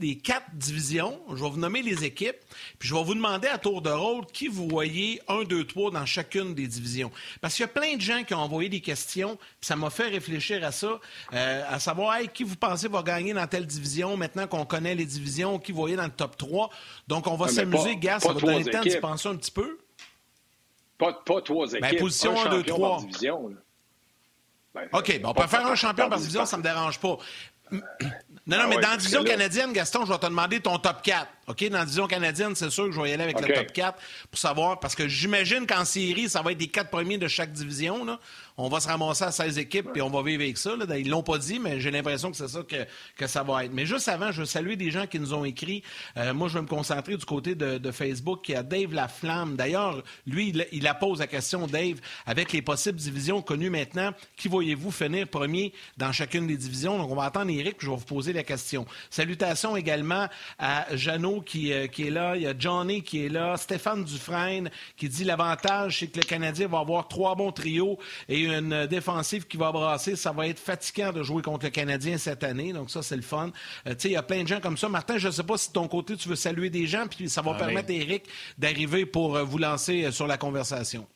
les, quatre divisions, je vais vous nommer les équipes, puis je vais vous demander à tour de rôle qui vous voyez un, deux, trois dans chacune des divisions. Parce qu'il y a plein de gens qui ont envoyé des questions, puis ça m'a fait réfléchir à ça, euh, à savoir qui vous pensez va gagner dans telle division, maintenant qu'on connaît les divisions, qui vous voyez dans le top 3. Donc on va s'amuser, Gas, ça va donner le temps d'y penser un petit peu. Pas, pas trois ben, équipes. position 1, 2, 3. OK, on peut faire un champion par division, ça ne me dérange pas. Non, non, ah mais dans la division canadienne, Gaston, je vais te demander ton top 4. OK? Dans la division canadienne, c'est sûr que je vais y aller avec le top 4 pour savoir, parce que j'imagine qu'en série, ça va être les quatre premiers de chaque division. Là on va se ramasser à 16 équipes et on va vivre avec ça. Là. Ils l'ont pas dit, mais j'ai l'impression que c'est ça que, que, ça va être. Mais juste avant, je veux saluer des gens qui nous ont écrit. Euh, moi, je vais me concentrer du côté de, de Facebook. Il y a Dave Laflamme. D'ailleurs, lui, il, il a pose la question, Dave, avec les possibles divisions connues maintenant, qui voyez-vous finir premier dans chacune des divisions? Donc, on va attendre Eric, je vais vous poser la question. Salutations également à Jeannot qui, euh, qui est là. Il y a Johnny qui est là. Stéphane Dufresne qui dit l'avantage, c'est que le Canadien va avoir trois bons trios et une défensive qui va brasser. Ça va être fatigant de jouer contre le Canadien cette année. Donc, ça, c'est le fun. Euh, il y a plein de gens comme ça. Martin, je ne sais pas si de ton côté, tu veux saluer des gens, puis ça va permettre à Eric d'arriver pour euh, vous lancer euh, sur la conversation.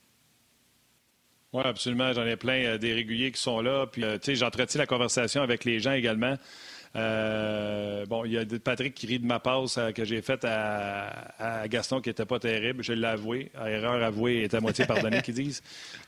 Oui, absolument. J'en ai plein des réguliers qui sont là. Puis, tu sais, j'entretiens la conversation avec les gens également. Euh, bon, il y a Patrick qui rit de ma passe euh, que j'ai faite à, Gaston qui n'était pas terrible. Je l'ai avoué. Erreur avouée est à moitié pardonnée, qu'ils disent.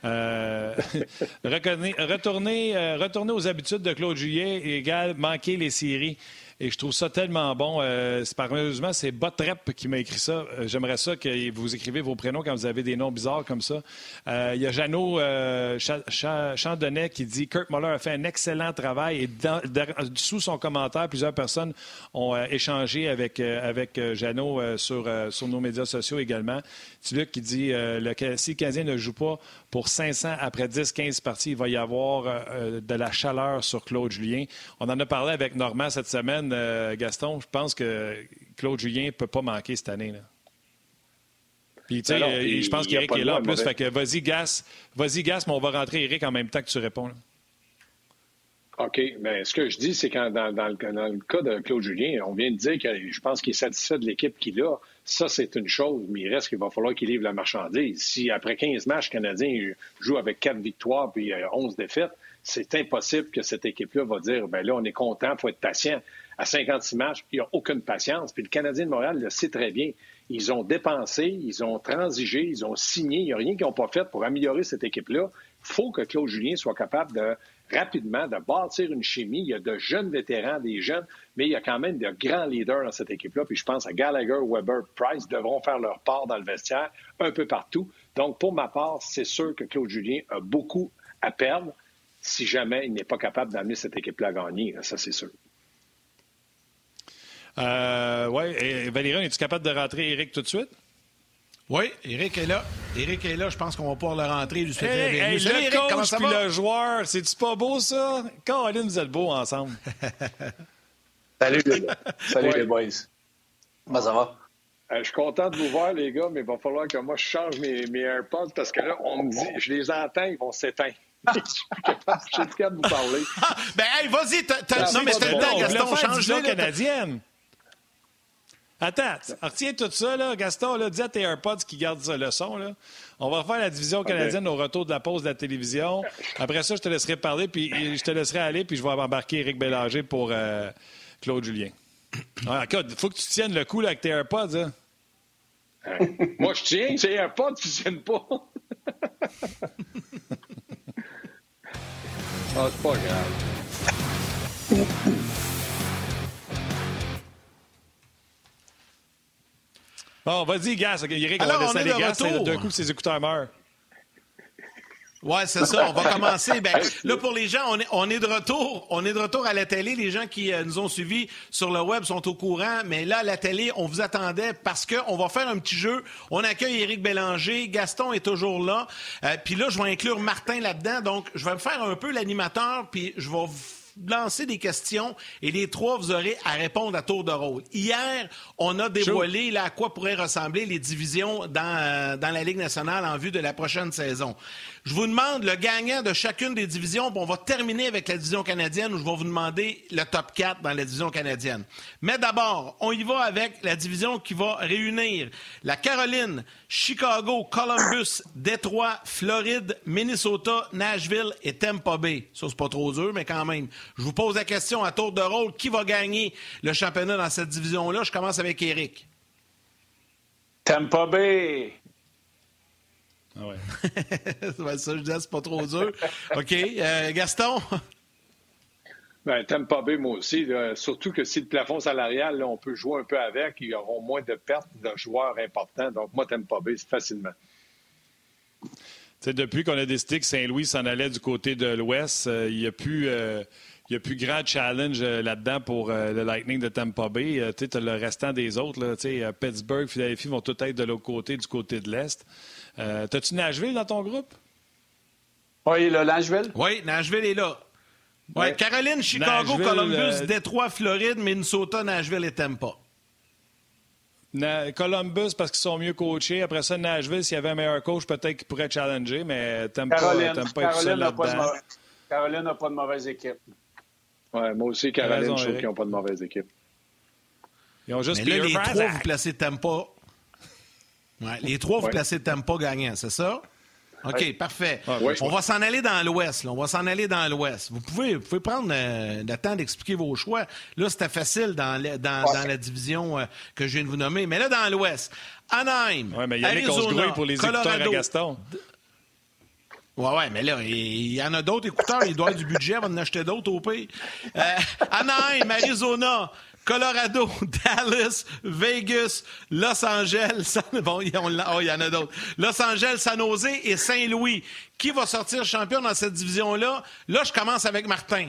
Euh, retourner, retourner, aux habitudes de Claude Juillet égale manquer les séries. Et je trouve ça tellement bon. Euh, malheureusement, c'est Botrep qui m'a écrit ça. Euh, j'aimerais ça que vous écrivez vos prénoms quand vous avez des noms bizarres comme ça. Euh, il y a Jeannot euh, Chandonnet qui dit Kurt Muller a fait un excellent travail et sous son commentaire, plusieurs personnes ont échangé avec, avec Jeannot sur, sur nos médias sociaux également. Luc qui dit le, si le Canadien ne joue pas pour 500 après 10-15 parties, il va y avoir de la chaleur sur Claude Julien. On en a parlé avec Normand cette semaine. Euh, Gaston, je pense que Claude Julien ne peut pas manquer cette année. Là. Puis, tu sais, ben euh, je pense qu'Éric est là en plus. Fait que vas-y, Gas. Vas-y, Gas, mais on va rentrer Eric en même temps que tu réponds. OK. Mais ce que je dis, c'est que dans, le, cas de Claude Julien, on vient de dire que je pense qu'il est satisfait de l'équipe qu'il a. Ça, c'est une chose, mais il reste qu'il va falloir qu'il livre la marchandise. Si après 15 matchs, Canadien joue avec 4 victoires puis 11 défaites, c'est impossible que cette équipe-là va dire ben là, on est content, il faut être patient à 56 matchs, il n'y a aucune patience. Puis le Canadien de Montréal le sait très bien. Ils ont dépensé, ils ont transigé, ils ont signé. Il n'y a rien qu'ils n'ont pas fait pour améliorer cette équipe-là. Il faut que Claude Julien soit capable de rapidement de bâtir une chimie. Il y a de jeunes vétérans, des jeunes, mais il y a quand même de grands leaders dans cette équipe-là. Puis je pense à Gallagher, Weber, Price devront faire leur part dans le vestiaire un peu partout. Donc, pour ma part, c'est sûr que Claude Julien a beaucoup à perdre si jamais il n'est pas capable d'amener cette équipe-là à gagner. Ça, c'est sûr. Euh, oui. Valérie, es-tu capable de rentrer Eric tout de suite? Oui, Eric est là. Eric est là. Je pense qu'on va pouvoir le rentrer. Lui hey, hey, le Eric, coach puis le joueur, c'est-tu pas beau, ça? Colin, vous êtes beaux ensemble. Salut, Salut les boys. Comment ça va? Euh, je suis content de vous voir, les gars, mais il va falloir que moi, je change mes, mes AirPods parce que là, on me dit, je les entends, ils vont s'éteindre. je suis capable de vous parler. ben, hey, vas-y. Non, mais c'est le temps, Gaston, change-le. canadienne. Attends, retiens tout ça, là. Gaston, là, dis à tes AirPods qui gardent le son. Là. On va faire la division canadienne au retour de la pause de la télévision. Après ça, je te laisserai parler, puis je te laisserai aller, puis je vais embarquer Eric Bélanger pour euh, Claude Julien. Ah, il faut que tu tiennes le coup là, avec tes AirPods. Hein? Moi, je tiens, c'est AirPods, tu tiennes pas. ah, c'est pas grave. Bon, vas-y, gars. Eric, Alors, on va laisser les gars. D'un coup, ses écouteurs meurent. Oui, c'est ça. On va commencer. Ben, là, pour les gens, on est, on est de retour. On est de retour à la télé. Les gens qui euh, nous ont suivis sur le web sont au courant. Mais là, à la télé, on vous attendait parce qu'on va faire un petit jeu. On accueille Éric Bélanger. Gaston est toujours là. Euh, puis là, je vais inclure Martin là-dedans. Donc, je vais me faire un peu l'animateur. Puis je vais lancer des questions et les trois, vous aurez à répondre à tour de rôle. Hier, on a dévoilé là, à quoi pourraient ressembler les divisions dans, euh, dans la Ligue nationale en vue de la prochaine saison. Je vous demande le gagnant de chacune des divisions. On va terminer avec la division canadienne où je vais vous demander le top 4 dans la division canadienne. Mais d'abord, on y va avec la division qui va réunir la Caroline, Chicago, Columbus, Détroit, Floride, Minnesota, Nashville et Tampa Bay. Ça, c'est pas trop dur, mais quand même. Je vous pose la question à tour de rôle. Qui va gagner le championnat dans cette division-là? Je commence avec Eric. Tampa Bay. Ah ouais. ça, je dis, c'est pas trop dur. OK. Euh, Gaston? Ben, Tampa Bay, moi aussi. surtout que si le plafond salarial, on peut jouer un peu avec, ils auront moins de pertes de joueurs importants. Donc, moi, Tampa Bay, c'est facilement. depuis qu'on a décidé que Saint-Louis s'en allait du côté de l'Ouest, euh, il n'y a plus. Euh, il n'y a plus grand challenge là-dedans pour le Lightning de Tampa Bay. tu as le restant des autres. Là, Pittsburgh, Philadelphie vont tout être de l'autre côté, du côté de l'Est. Euh, T'as-tu Nashville dans ton groupe? Oui, là, Nashville. Oui, Nashville est là. Ouais, Caroline, Chicago, Columbus, euh, Détroit, Floride, Minnesota, Nashville et Tampa. Columbus parce qu'ils sont mieux coachés. Après ça, Nashville, s'il y avait un meilleur coach, peut-être qu'il pourrait challenger, mais Tampa, Caroline, Tampa Caroline n'a pas, pas, de mauvaise équipe. Ouais, moi aussi, Caroline, je trouve qu'ils n'ont pas de mauvaise équipe. Ils ont juste mais là, les trois, vous placez Tampa les trois, vous placez Tampa gagnant, c'est ça? OK, parfait. Ah, on va s'en aller dans l'Ouest. On va s'en aller dans l'Ouest. Vous pouvez, vous pouvez prendre euh, le temps d'expliquer vos choix. Là, c'était facile dans, dans, la division euh, que je viens de vous nommer. Mais là, dans l'Ouest, Anaheim, ouais, mais Arizona, pour les Colorado. À Gaston. Ouais, ouais, mais là, il y en a d'autres écouteurs. Il doit avoir du budget avant d'en acheter d'autres au pays. Euh, Anaheim, Arizona, Colorado, Dallas, Vegas, Los Angeles, bon, il y en a d'autres. Los Angeles, San Jose et Saint-Louis. Qui va sortir champion dans cette division-là? Là, je commence avec Martin.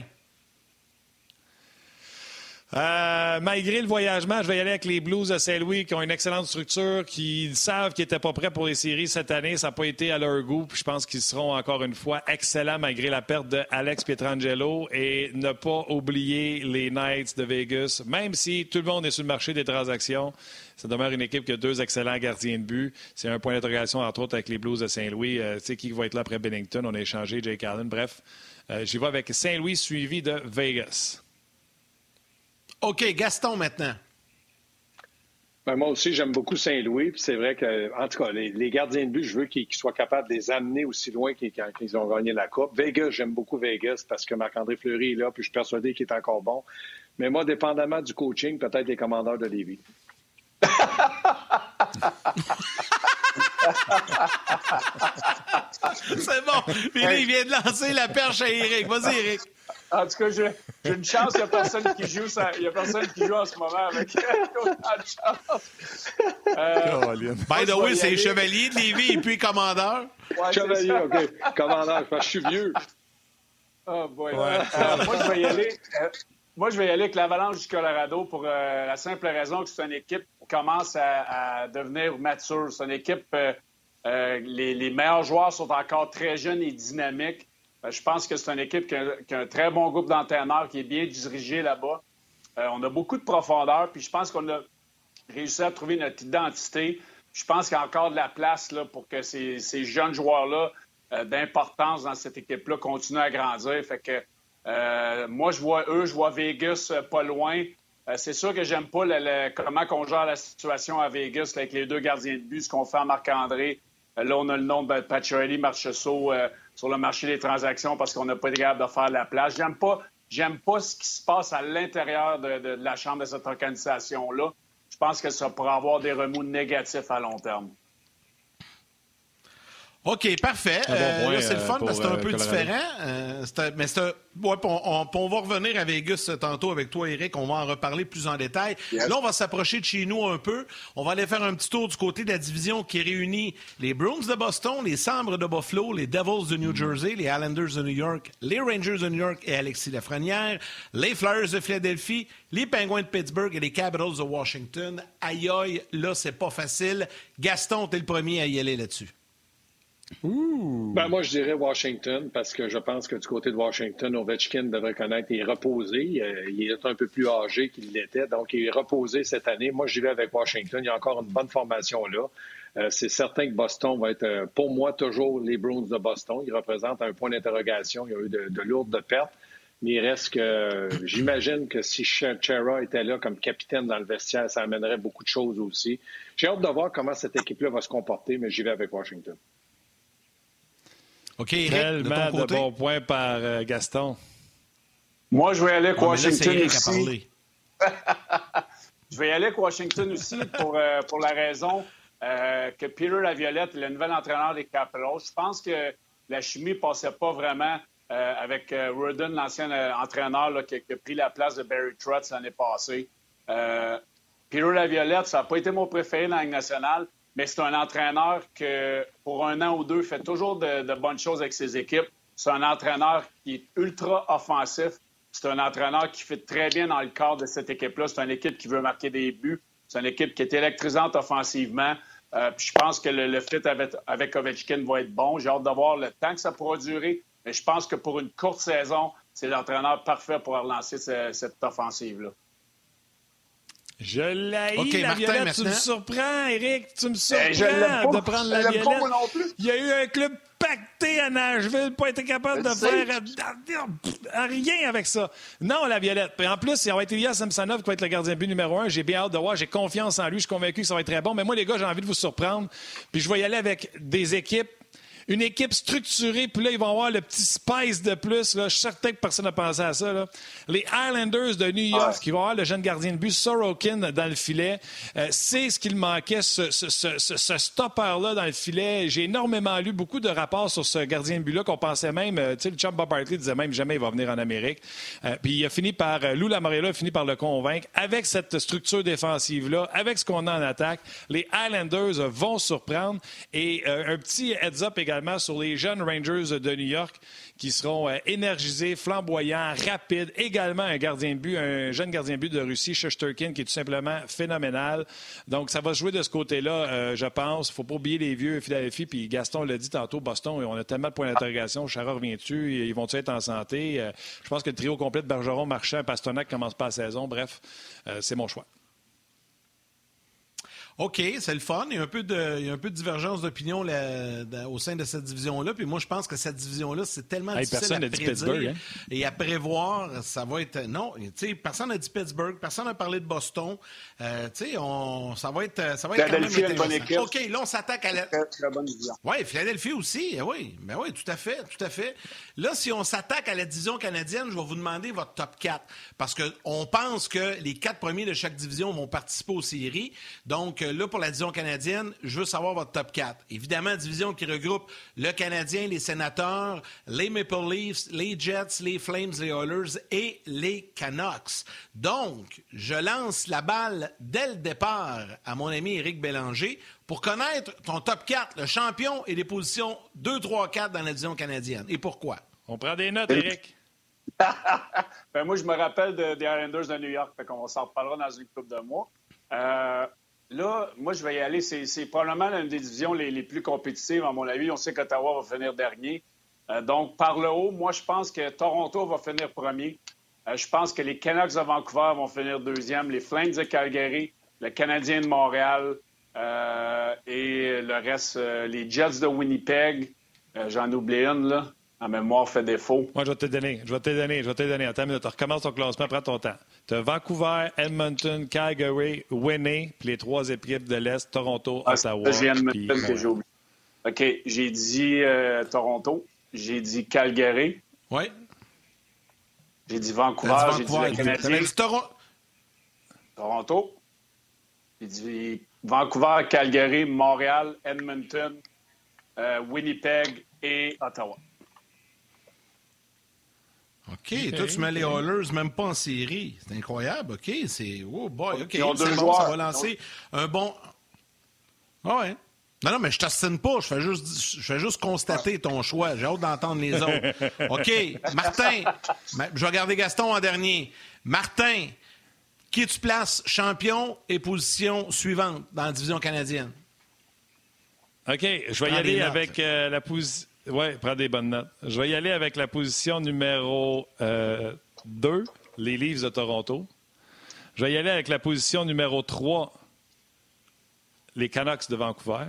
Euh, malgré le voyagement, je vais y aller avec les Blues de Saint-Louis qui ont une excellente structure, qui savent qu'ils n'étaient pas prêts pour les séries cette année. Ça n'a pas été à leur goût. je pense qu'ils seront encore une fois excellents malgré la perte de Alex Pietrangelo et ne pas oublier les Knights de Vegas. Même si tout le monde est sur le marché des transactions, ça demeure une équipe qui a deux excellents gardiens de but. C'est un point d'interrogation, entre autres, avec les Blues de Saint-Louis. Euh, tu sais, qui va être là après Bennington? On a échangé Jake Allen. Bref, euh, j'y vais avec Saint-Louis suivi de Vegas. OK, Gaston maintenant. Ben, moi aussi, j'aime beaucoup Saint-Louis. c'est vrai que, en tout cas, les, gardiens de but, je veux qu'ils soient capables de les amener aussi loin qu'ils ont gagné la Coupe. Vegas, j'aime beaucoup Vegas parce que Marc-André Fleury est là, puis je suis persuadé qu'il est encore bon. Mais moi, dépendamment du coaching, peut-être les commandeurs de Lévis. C'est bon. Puis il vient de lancer la perche à Eric. Vas-y, Eric. En tout cas, j'ai une chance, il n'y a, personne qui joue il y a personne qui joue en ce moment avec autant de chance. Euh, By the way, c'est chevalier de Lévis et puis commandeur. chevalier, OK. Commandeur, je suis vieux. Oh boy. Euh, moi, je vais y aller. Euh, moi, je vais y aller avec l'Avalanche du Colorado pour euh, la simple raison que c'est une équipe qui commence à, devenir mature. C'est une équipe, les, les, meilleurs joueurs sont encore très jeunes et dynamiques. Euh, je pense que c'est une équipe qui a, un très bon groupe d'entraîneurs, qui est bien dirigé là-bas. Euh, on a beaucoup de profondeur, puis je pense qu'on a réussi à trouver notre identité. Je pense qu'il y a encore de la place là, pour que ces, jeunes joueurs-là euh, d'importance dans cette équipe-là continuent à grandir. Fait que moi, je vois eux, je vois Vegas pas loin. c'est sûr que j'aime pas comment on gère la situation à Vegas avec les deux gardiens de but, ce qu'on fait à Marc-André. là, on a le nom de Patrick Marchessault sur le marché des transactions parce qu'on n'a pas été capable de faire la place. J'aime pas J'aime pas ce qui se passe à l'intérieur de, la chambre de cette organisation-là. Je pense que ça pourrait avoir des remous négatifs à long terme. OK, parfait. Euh, c'est le fun parce que c'est un euh, peu différent. Euh, mais c'est on, va revenir à Vegas tantôt avec toi, Eric. On va en reparler plus en détail. Là, on va s'approcher de chez nous un peu. On va aller faire un petit tour du côté de la division qui réunit les Bruins de Boston, les Sabres de Buffalo, les Devils de New mm. Jersey, les Islanders de New York, les Rangers de New York et Alexis Lafrenière, les Flyers de Philadelphie, les Penguins de Pittsburgh et les Capitals de Washington. Aïe aïe, là, c'est pas facile. Gaston, t'es le premier à y aller là-dessus. Ben, moi, je dirais Washington parce que je pense que du côté de Washington, Ovechkin devrait connaître et reposer. Euh, il est un peu plus âgé qu'il l'était, donc il est reposé cette année. Moi, j'y vais avec Washington. Il y a encore une bonne formation là. Euh, c'est certain que Boston va être, euh, pour moi, toujours les Bruins de Boston. Ils représentent un point d'interrogation. Il y a eu de, lourdes pertes. Mais il reste que j'imagine que si Chera était là comme capitaine dans le vestiaire, ça amènerait beaucoup de choses aussi. J'ai hâte de voir comment cette équipe-là va se comporter, mais j'y vais avec Washington. OK, Tellement de, bons points par euh, Gaston. Moi, je vais aller avec Washington aussi. je vais y aller avec Washington aussi pour, euh, pour la raison euh, que Peter Laviolette est le nouvel entraîneur des Capitals. Je pense que la chimie ne passait pas vraiment avec Rudden, l'ancien entraîneur qui, a pris la place de Barry Trotz l'année passée. Peter Laviolette, ça n'a pas été mon préféré dans la Ligue nationale, mais c'est un entraîneur que, pour un an ou deux, fait toujours de, bonnes choses avec ses équipes. C'est un entraîneur qui est ultra offensif. C'est un entraîneur qui fait très bien dans le cadre de cette équipe-là. C'est une équipe qui veut marquer des buts. C'est une équipe qui est électrisante offensivement. Euh, je pense que le, fit avec, Ovechkin va être bon. J'ai hâte de voir le temps que ça pourra durer. Mais je pense que pour une courte saison, c'est l'entraîneur parfait pour relancer cette offensive-là. Je l'ai la Violette. Tu me surprends, Eric. Tu me eh, surprends de prendre la Violette. Il y a eu un club pacté à Nashville, pas été capable de faire rien avec ça. Non, la Violette. en plus, ça va être Elias Samsonov qui va être le gardien but numéro un. J'ai bien hâte de voir. J'ai confiance en lui. Je suis convaincu que ça va être très bon. Mais moi, les gars, j'ai envie de vous surprendre. Puis je vais y aller avec des équipes une équipe structurée, puis là, ils vont avoir le petit spice de plus. Là. Je suis certain que personne n'a pensé à ça. Là. Les Islanders de New York, qui vont avoir le jeune gardien de but Sorokin dans le filet, euh, c'est ce qu'il manquait, ce, ce, ce, ce stopper-là dans le filet. J'ai énormément lu beaucoup de rapports sur ce gardien de but-là qu'on pensait même, euh, tu sais, le chum Bob Hartley disait même jamais il va venir en Amérique. Euh, puis il a fini par, Lou Lamoriello a fini par le convaincre. Avec cette structure défensive-là, avec ce qu'on a en attaque, les Islanders vont surprendre. Et un petit heads-up également sur les jeunes Rangers de New York qui seront euh, énergisés, flamboyants, rapides. Également un gardien de but, un jeune gardien de but de Russie, Shesterkin, qui est tout simplement phénoménal. Donc, ça va jouer de ce côté-là, euh, je pense. Faut pas oublier les vieux Philadelphie. Puis Gaston l'a dit tantôt, Boston, on a tellement de points d'interrogation. Chara revient-tu? Ils vont-ils être en santé? Euh, je pense que le trio complet de Bergeron, Marchand, Pastonac commence pas la saison. Bref, c'est mon choix. OK, c'est le fun. Il y a un peu de, il y a un peu de divergence d'opinion au sein de cette division-là. Puis moi, je pense que cette division-là, c'est tellement difficile à prédire hein? et à prévoir. Ça va être... Non, personne n'a dit Pittsburgh. Personne n'a parlé de Boston. Euh, on, ça va être, ça va être quand même intéressant. OK, là, on s'attaque à la... Oui, Philadelphie aussi. Eh oui, ben oui, tout à fait, tout à fait. Là, si on s'attaque à la division canadienne, je vais vous demander votre top 4. Parce qu'on pense que les quatre premiers de chaque division vont participer aux séries. Donc, là, pour la division canadienne, je veux savoir votre top 4. Évidemment, division qui regroupe le Canadien, les Sénateurs, les Maple Leafs, les Jets, les Flames, les Oilers et les Canucks. Donc, je lance la balle dès le départ à mon ami Éric Bélanger pour connaître ton top 4, le champion et les positions 2, 3, 4 dans la division canadienne. Et pourquoi? On prend des notes, Éric. ben, moi, je me rappelle des Islanders de New York, fait qu'on s'en reparlera dans une couple de mois. Euh, Là, moi, je vais y aller. C'est probablement l'une des divisions les, plus compétitives, à mon avis. On sait qu'Ottawa va finir dernier. Euh, donc, par le haut, moi, je pense que Toronto va finir premier. Euh, je pense que les Canucks de Vancouver vont finir deuxième. Les Flames de Calgary, le Canadien de Montréal euh, et le reste, les Jets de Winnipeg. J'en oublie une, là. La mémoire fait défaut. Moi, je vais te donner. Je vais te donner. Je vais te donner. Attends une Tu recommences ton classement. Prends ton temps. Tu as Vancouver, Edmonton, Calgary, Winnie, puis les trois équipes de l'Est, Toronto, ah, Ottawa. J'ai Edmonton que j'ai oublié. OK. J'ai dit euh, Toronto. J'ai dit Calgary. Oui. J'ai dit Vancouver, j'ai dit le Canadien. Dit Toronto. J'ai dit Vancouver, Calgary, Montréal, Edmonton, euh, Winnipeg et Ottawa. OK, toi, tu mets les Oilers même pas en série. C'est incroyable. OK, c'est. Oh boy, OK. C'est bon, ça va lancer un bon. Ah ouais. Non, non, mais je t'assine pas. Je fais juste, je fais juste constater ton choix. J'ai hâte d'entendre les autres. OK, Martin. Je vais regarder Gaston en dernier. Martin, qui tu places champion et position suivante dans la division canadienne? OK, je vais y aller avec euh, la position. Oui, prends des bonnes notes. Je vais y aller avec la position numéro 2, euh, les Leafs de Toronto. Je vais y aller avec la position numéro 3, les Canucks de Vancouver.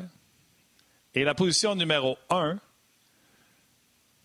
Et la position numéro 1,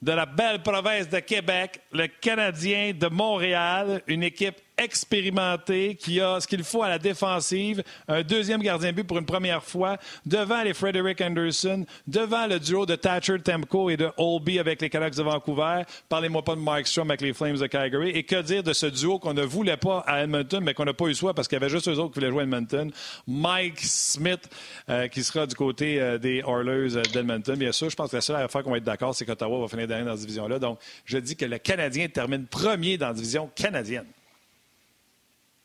de la belle province de Québec, le Canadien de Montréal, une équipe expérimenté, qui a ce qu'il faut à la défensive, un deuxième gardien but pour une première fois, devant les Frederick Anderson, devant le duo de Thatcher Temco et de Olby avec les Canucks de Vancouver. Parlez-moi pas de Mike Strom avec les Flames de Calgary. Et que dire de ce duo qu'on ne voulait pas à Edmonton, mais qu'on n'a pas eu soi parce qu'il y avait juste eux autres qui voulaient jouer à Edmonton. Mike Smith, euh, qui sera du côté euh, des Oilers euh, d'Edmonton. Bien sûr, je pense que la seule affaire qu'on va être d'accord, c'est qu'Ottawa va finir dernier dans cette division-là. Donc, je dis que le Canadien termine premier dans la division canadienne.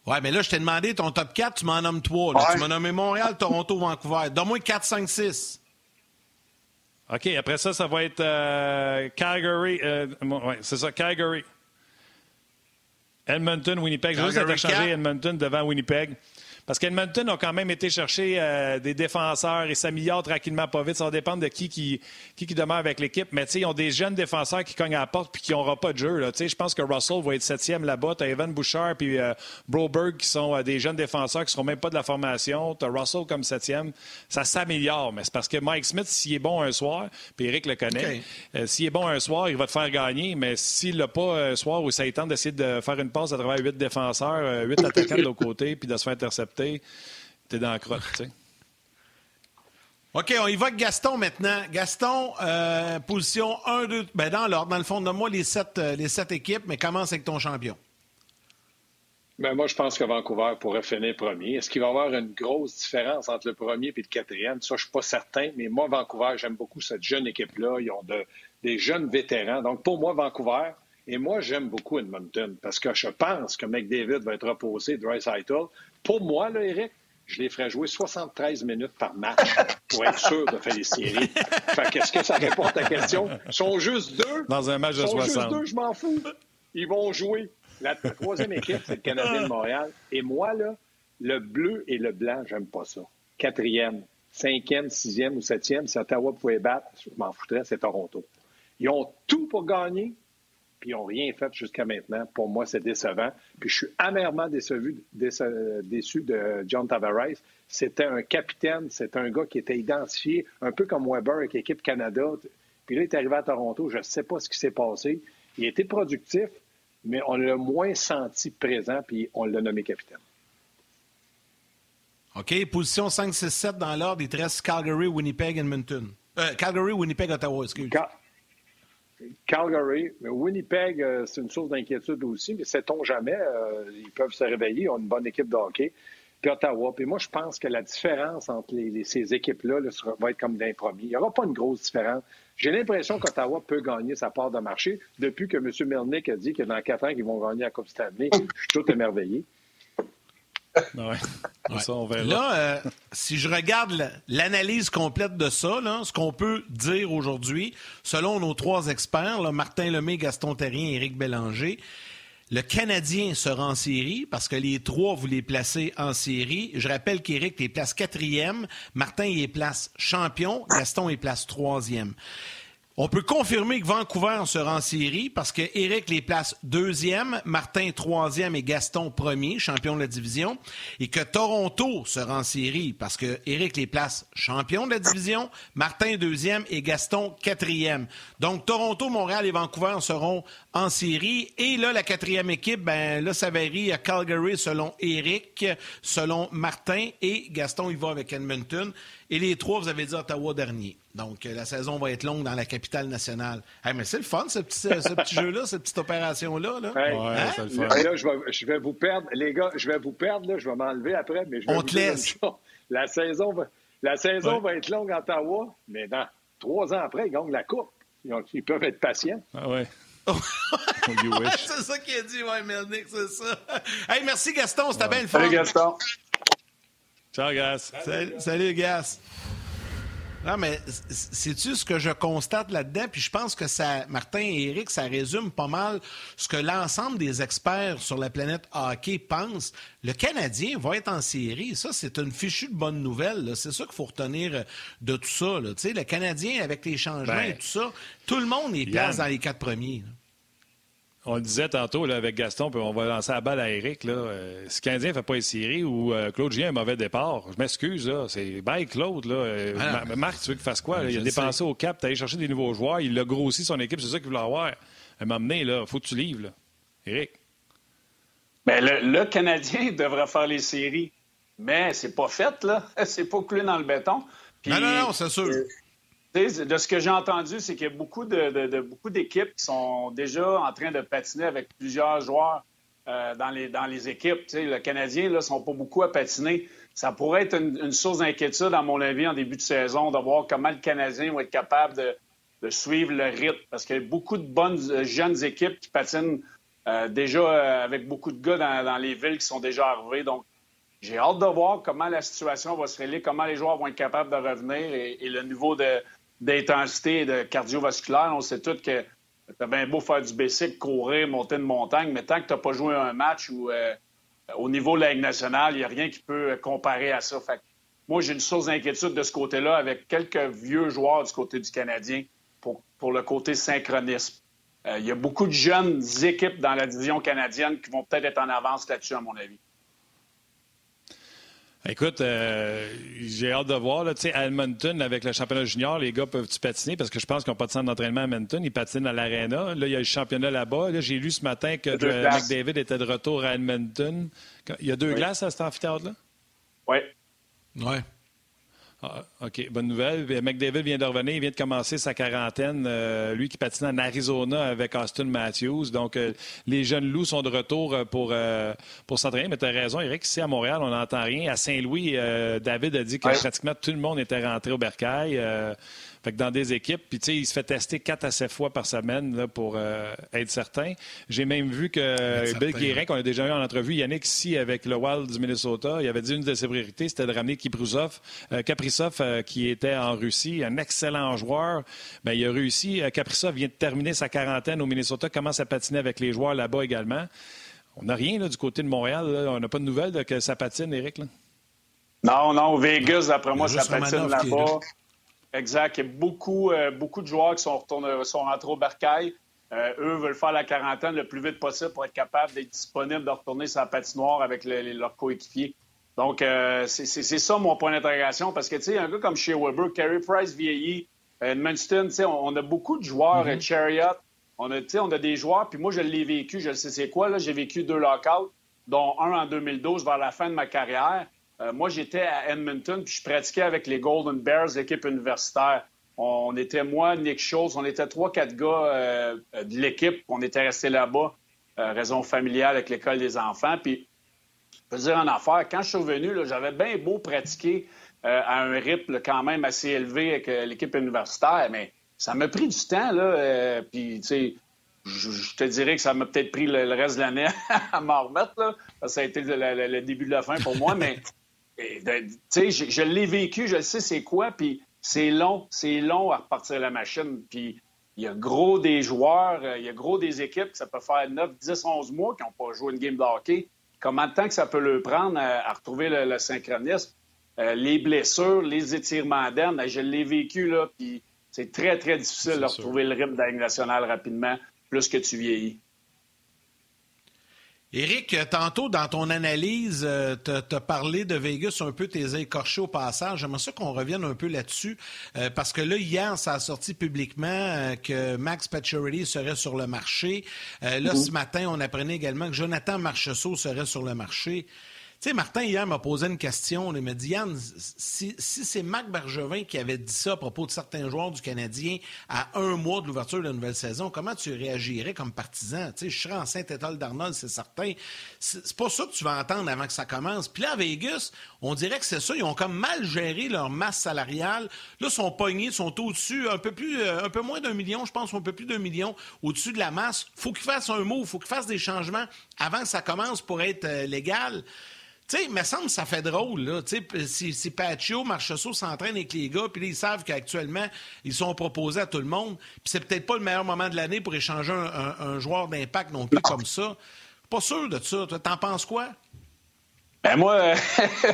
Ouais, mais là, je t'ai demandé ton top 4, tu m'en nommes 3. Tu m'as nommé Montréal, Toronto, Vancouver. Donne-moi 4, 5, 6. OK, après ça, ça va être euh, Calgary. Euh, oui, c'est ça, Calgary. Edmonton, Winnipeg. Je vais juste Edmonton devant Winnipeg. Parce qu'Edmonton a quand même été chercher euh, des défenseurs et s'améliorent tranquillement pas vite. Ça va dépendre de qui qui, qui, demeure avec l'équipe. Mais ils ont des jeunes défenseurs qui cognent à la porte puis qui n'auront pas de jeu. Je pense que Russell va être septième là-bas. Tu as Evan Bouchard puis euh, Broberg qui sont euh, des jeunes défenseurs qui ne seront même pas de la formation. Tu as Russell comme septième. Ça s'améliore. Mais c'est parce que Mike Smith, s'il est bon un soir, puis Eric le connaît, s'il est bon un soir, il va te faire gagner. Mais s'il l'a pas un soir où ça tente d'essayer de faire une passe à travers huit défenseurs, huit attaquants de l'autre côté puis de se faire intercepter, t'es dans la crotte, tu sais. OK, on y va avec Gaston maintenant. Gaston, euh, position 1, 2, ben dans l'ordre, dans le fond, de moi les sept, euh, les sept équipes, mais commence avec ton champion. Ben moi, je pense que Vancouver pourrait finir premier. Est-ce qu'il va y avoir une grosse différence entre le premier et le quatrième? Ça, je ne suis pas certain, mais moi, Vancouver, j'aime beaucoup cette jeune équipe-là. Ils ont des jeunes vétérans. Donc, pour moi, Vancouver, et moi, j'aime beaucoup Edmonton parce que je pense que McDavid va être reposé, Dry Pour moi, là, Eric, je les ferais jouer 73 minutes par match pour être sûr de faire les séries. Fait qu'est-ce que ça répond à ta question? Ils sont juste deux. Dans un match de 60. Ils sont juste deux, je m'en fous. Ils vont jouer. La troisième équipe, c'est le Canadien de Montréal. Et moi, là, le bleu et le blanc, j'aime pas ça. Quatrième, cinquième, sixième ou septième, si Ottawa pouvait battre, je m'en foutrais, c'est Toronto. Ils ont tout pour gagner, puis ils n'ont rien fait jusqu'à maintenant. Pour moi, c'est décevant. Puis je suis amèrement déçu, déçu de John Tavares. C'était un capitaine, c'est un gars qui était identifié, un peu comme Weber avec l'équipe Canada. Puis là, il est arrivé à Toronto, je ne sais pas ce qui s'est passé. Il était productif, mais on l'a moins senti présent, puis on l'a nommé capitaine. OK, position 5, 6, 7 dans l'ordre, il te reste Calgary, Winnipeg, Edmonton. Euh, Calgary, Winnipeg, Ottawa, excuse. moi Calgary, Winnipeg, euh, c'est une source d'inquiétude aussi, mais sait-on jamais, euh, ils peuvent se réveiller, ils ont une bonne équipe de hockey. Puis Ottawa. Puis moi, je pense que la différence entre ces équipes-là va être comme d'un. Il n'y aura pas une grosse différence. J'ai l'impression qu'Ottawa peut gagner sa part de marché depuis que M. Melnick a dit que dans quatre ans, ils vont gagner la Coupe Stanley. Je suis tout émerveillé. Là, euh, si je regarde l'analyse complète de ça, ce qu'on peut dire aujourd'hui, selon nos trois experts, Martin Lemay, Gaston Terrien et Éric Bélanger, le Canadien sera en série parce que les trois, vous les placez en série. Je rappelle qu'Éric les place quatrième, Martin les place champion, Gaston les place troisième. On peut confirmer que Vancouver sera en série parce que Eric les place deuxième, Martin troisième et Gaston premier, champion de la division, et que Toronto sera en série parce que Eric les place champion de la division, Martin deuxième et Gaston quatrième. Donc Toronto, Montréal et Vancouver seront en série. Et là, la quatrième équipe, ben là, ça varie à Calgary selon Eric, selon Martin et Gaston, il va avec Edmonton. Et les trois, vous avez dit Ottawa dernier. Donc, la saison va être longue dans la capitale nationale. mais c'est le fun, ce petit, petit jeu-là, cette petite opération-là. Là. Hein? le fun. Là, je, vais, je, vais, vous perdre. Les gars, je vais vous perdre. Là, je vais m'enlever après. Mais je vais On te laisse. La saison, va, la saison va être longue à Ottawa, mais dans trois ans après, ils gagnent la Coupe. ils peuvent être patients. Ah ouais. c'est ça qu'il a dit, ouais, Melnick, c'est ça. Hey, merci Gaston, c'était bien le fun. Salut Gaston. Ciao, Gas. Salut, salut Gas. Non, mais c'est-tu ce que je constate là-dedans? Puis je pense que ça, Martin et Eric, ça résume pas mal ce que l'ensemble des experts sur la planète hockey pensent. Le Canadien va être en série. Ça, c'est une fichue de bonne nouvelle. C'est ça qu'il faut retenir de tout ça. Là. Le Canadien, avec les changements ben, et tout ça, tout le monde est place dans les quatre premiers on le disait tantôt là, avec Gaston, puis on va lancer la balle à Eric. Là. Euh, si le Canadien ne fait pas une série ou euh, Claude Gien a un mauvais départ, je m'excuse, c'est bye Claude. Là. Euh, ah. Marc, tu veux qu'il fasse quoi? Il a dépensé au cap, tu allé chercher des nouveaux joueurs, il a grossi son équipe, c'est ça qu'il voulait avoir. Elle m'a amené, là, faut que tu livres. Là. Eric. Bien, le, Canadien devrait faire les séries, mais c'est pas fait, là. C'est pas coulé dans le béton. non, non, non, c'est sûr de ce que j'ai entendu, c'est qu'il y a beaucoup de, beaucoup d'équipes qui sont déjà en train de patiner avec plusieurs joueurs euh, dans, les, dans les équipes. le Canadien, là, sont pas beaucoup à patiner. Ça pourrait être une, source d'inquiétude, à mon avis, en début de saison, de voir comment le Canadien va être capable de, suivre le rythme. Parce qu'il y a beaucoup de bonnes euh, jeunes équipes qui patinent euh, déjà avec beaucoup de gars dans, les villes qui sont déjà arrivés. Donc, j'ai hâte de voir comment la situation va se régler, comment les joueurs vont être capables de revenir et le niveau de, d'intensité de cardiovasculaire. On sait tous que t'as bien beau faire du basic, courir, monter une montagne, mais tant que t'as pas joué un match où, euh, au niveau de la Ligue nationale, il n'y a rien qui peut comparer à ça. Moi, j'ai une source d'inquiétude de ce côté-là avec quelques vieux joueurs du côté du Canadien pour, pour le côté synchronisme. Euh, il y a beaucoup de jeunes équipes dans la division canadienne qui vont peut-être être en avance là-dessus, à mon avis. Écoute, euh, j'ai hâte de voir. Là, à Edmonton, avec le championnat junior, les gars peuvent-tu patiner? Parce que je pense qu'ils n'ont pas de centre d'entraînement à Edmonton. Ils patinent à l'Arena. Là, il y a le championnat là-bas. Là, j'ai lu ce matin que McDavid était de retour à Edmonton. Il y a deux glaces à cet amphithéâtre-là? Oui. Oui. Ah, OK, bonne nouvelle. McDavid vient de revenir, il vient de commencer sa quarantaine, euh, lui qui patine en Arizona avec Austin Matthews. Donc, euh, les jeunes loups sont de retour euh, pour, pour s'entraîner. Mais tu as raison, Eric, ici à Montréal, on n'entend rien. À Saint-Louis, David a dit que pratiquement tout le monde était rentré au bercail dans des équipes, puis tu sais, il se fait tester quatre à sept fois par semaine là, pour euh, être certain. J'ai même vu que Bill Guérin, qu'on a déjà eu en entrevue, Yannick ici avec le Wild du Minnesota, il avait dit une de ses priorités, c'était de ramener Kiprusov, euh, Kaprizov euh, qui était en Russie, un excellent joueur. Bien, il a réussi. Kaprizov vient de terminer sa quarantaine au Minnesota, commence à patiner avec les joueurs là-bas également. On n'a rien là, du côté de Montréal. On n'a pas de nouvelles de que ça patine, Eric. Là? Non, non, Vegas, d'après moi, ça patine là-bas. Exact. Il y a beaucoup, euh, beaucoup de joueurs qui sont, retournés, sont rentrés au Bercail. Euh, eux veulent faire la quarantaine le plus vite possible pour être capables d'être disponibles de retourner sur la patinoire avec leurs coéquipiers. Donc, euh, c'est ça mon point d'interrogation parce que, tu sais, un gars comme chez Weber, Carey Price vieillit, Edmundston, tu sais, on, a beaucoup de joueurs, mm-hmm. Chariot, on a, on a des joueurs, puis moi, je l'ai vécu, je sais c'est quoi, là, j'ai vécu deux lockouts, dont un en 2012 vers la fin de ma carrière. Euh, moi, j'étais à Edmonton, puis je pratiquais avec les Golden Bears, l'équipe universitaire. On était, moi, Nick Schultz, on était trois, quatre gars euh, de l'équipe. On était restés là-bas, euh, raison familiale avec l'école des enfants. Puis, je peux dire en affaire, quand je suis revenu, j'avais bien beau pratiquer à un rythme quand même assez élevé avec l'équipe universitaire, mais ça m'a pris du temps, là. puis, tu sais, je, te dirais que ça m'a peut-être pris le, reste de l'année à m'en remettre, là. Ça a été le, début de la fin pour moi, mais je, je l'ai vécu, je sais c'est quoi, puis c'est long, c'est long à repartir la machine. Puis il y a gros des joueurs, euh, il y a gros des équipes, ça peut faire 9, 10, 11 mois qui n'ont pas joué une game de hockey. Comment de temps que ça peut leur prendre à, retrouver le, synchronisme? Euh, les blessures, les étirements ben, je l'ai vécu, là, puis c'est très, très difficile de retrouver le rythme de nationale rapidement, plus que tu vieillis. Éric, tantôt dans ton analyse, euh, tu as parlé de Vegas un peu, tes écorchés au passage. J'aimerais ça qu'on revienne un peu là-dessus, euh, parce que là, hier, ça a sorti publiquement euh, que Max Pacioretty serait sur le marché. là, mhm. ce matin, on apprenait également que Jonathan Marchessault serait sur le marché. Martin, hier, m'a posé une question. Il m'a dit, Yann, si, c'est Marc Bergevin qui avait dit ça à propos de certains joueurs du Canadien à un mois de l'ouverture de la nouvelle saison, comment tu réagirais comme partisan? Tu sais, je serais en Saint-Étoile d'Arnold, c'est certain. C'est pas ça que tu vas entendre avant que ça commence. Puis là, à Vegas, on dirait que c'est ça. Ils ont comme mal géré leur masse salariale. Là, ils sont pognés, sont au-dessus, un peu plus, euh, un peu moins d'un million, je pense, un peu plus d'un million au-dessus de la masse. Faut qu'ils fassent un mot, faut qu'ils fassent des changements avant que ça commence pour être euh, légal. Tu sais, il me semble que ça fait drôle, là. Tu sais, si, si Paccio, Marchessault s'entraînent avec les gars, puis ils savent qu'actuellement, ils sont proposés à tout le monde, puis c'est peut-être pas le meilleur moment de l'année pour échanger un, joueur d'impact non plus comme ça. Pas sûr de ça. T'en penses quoi? Ben moi,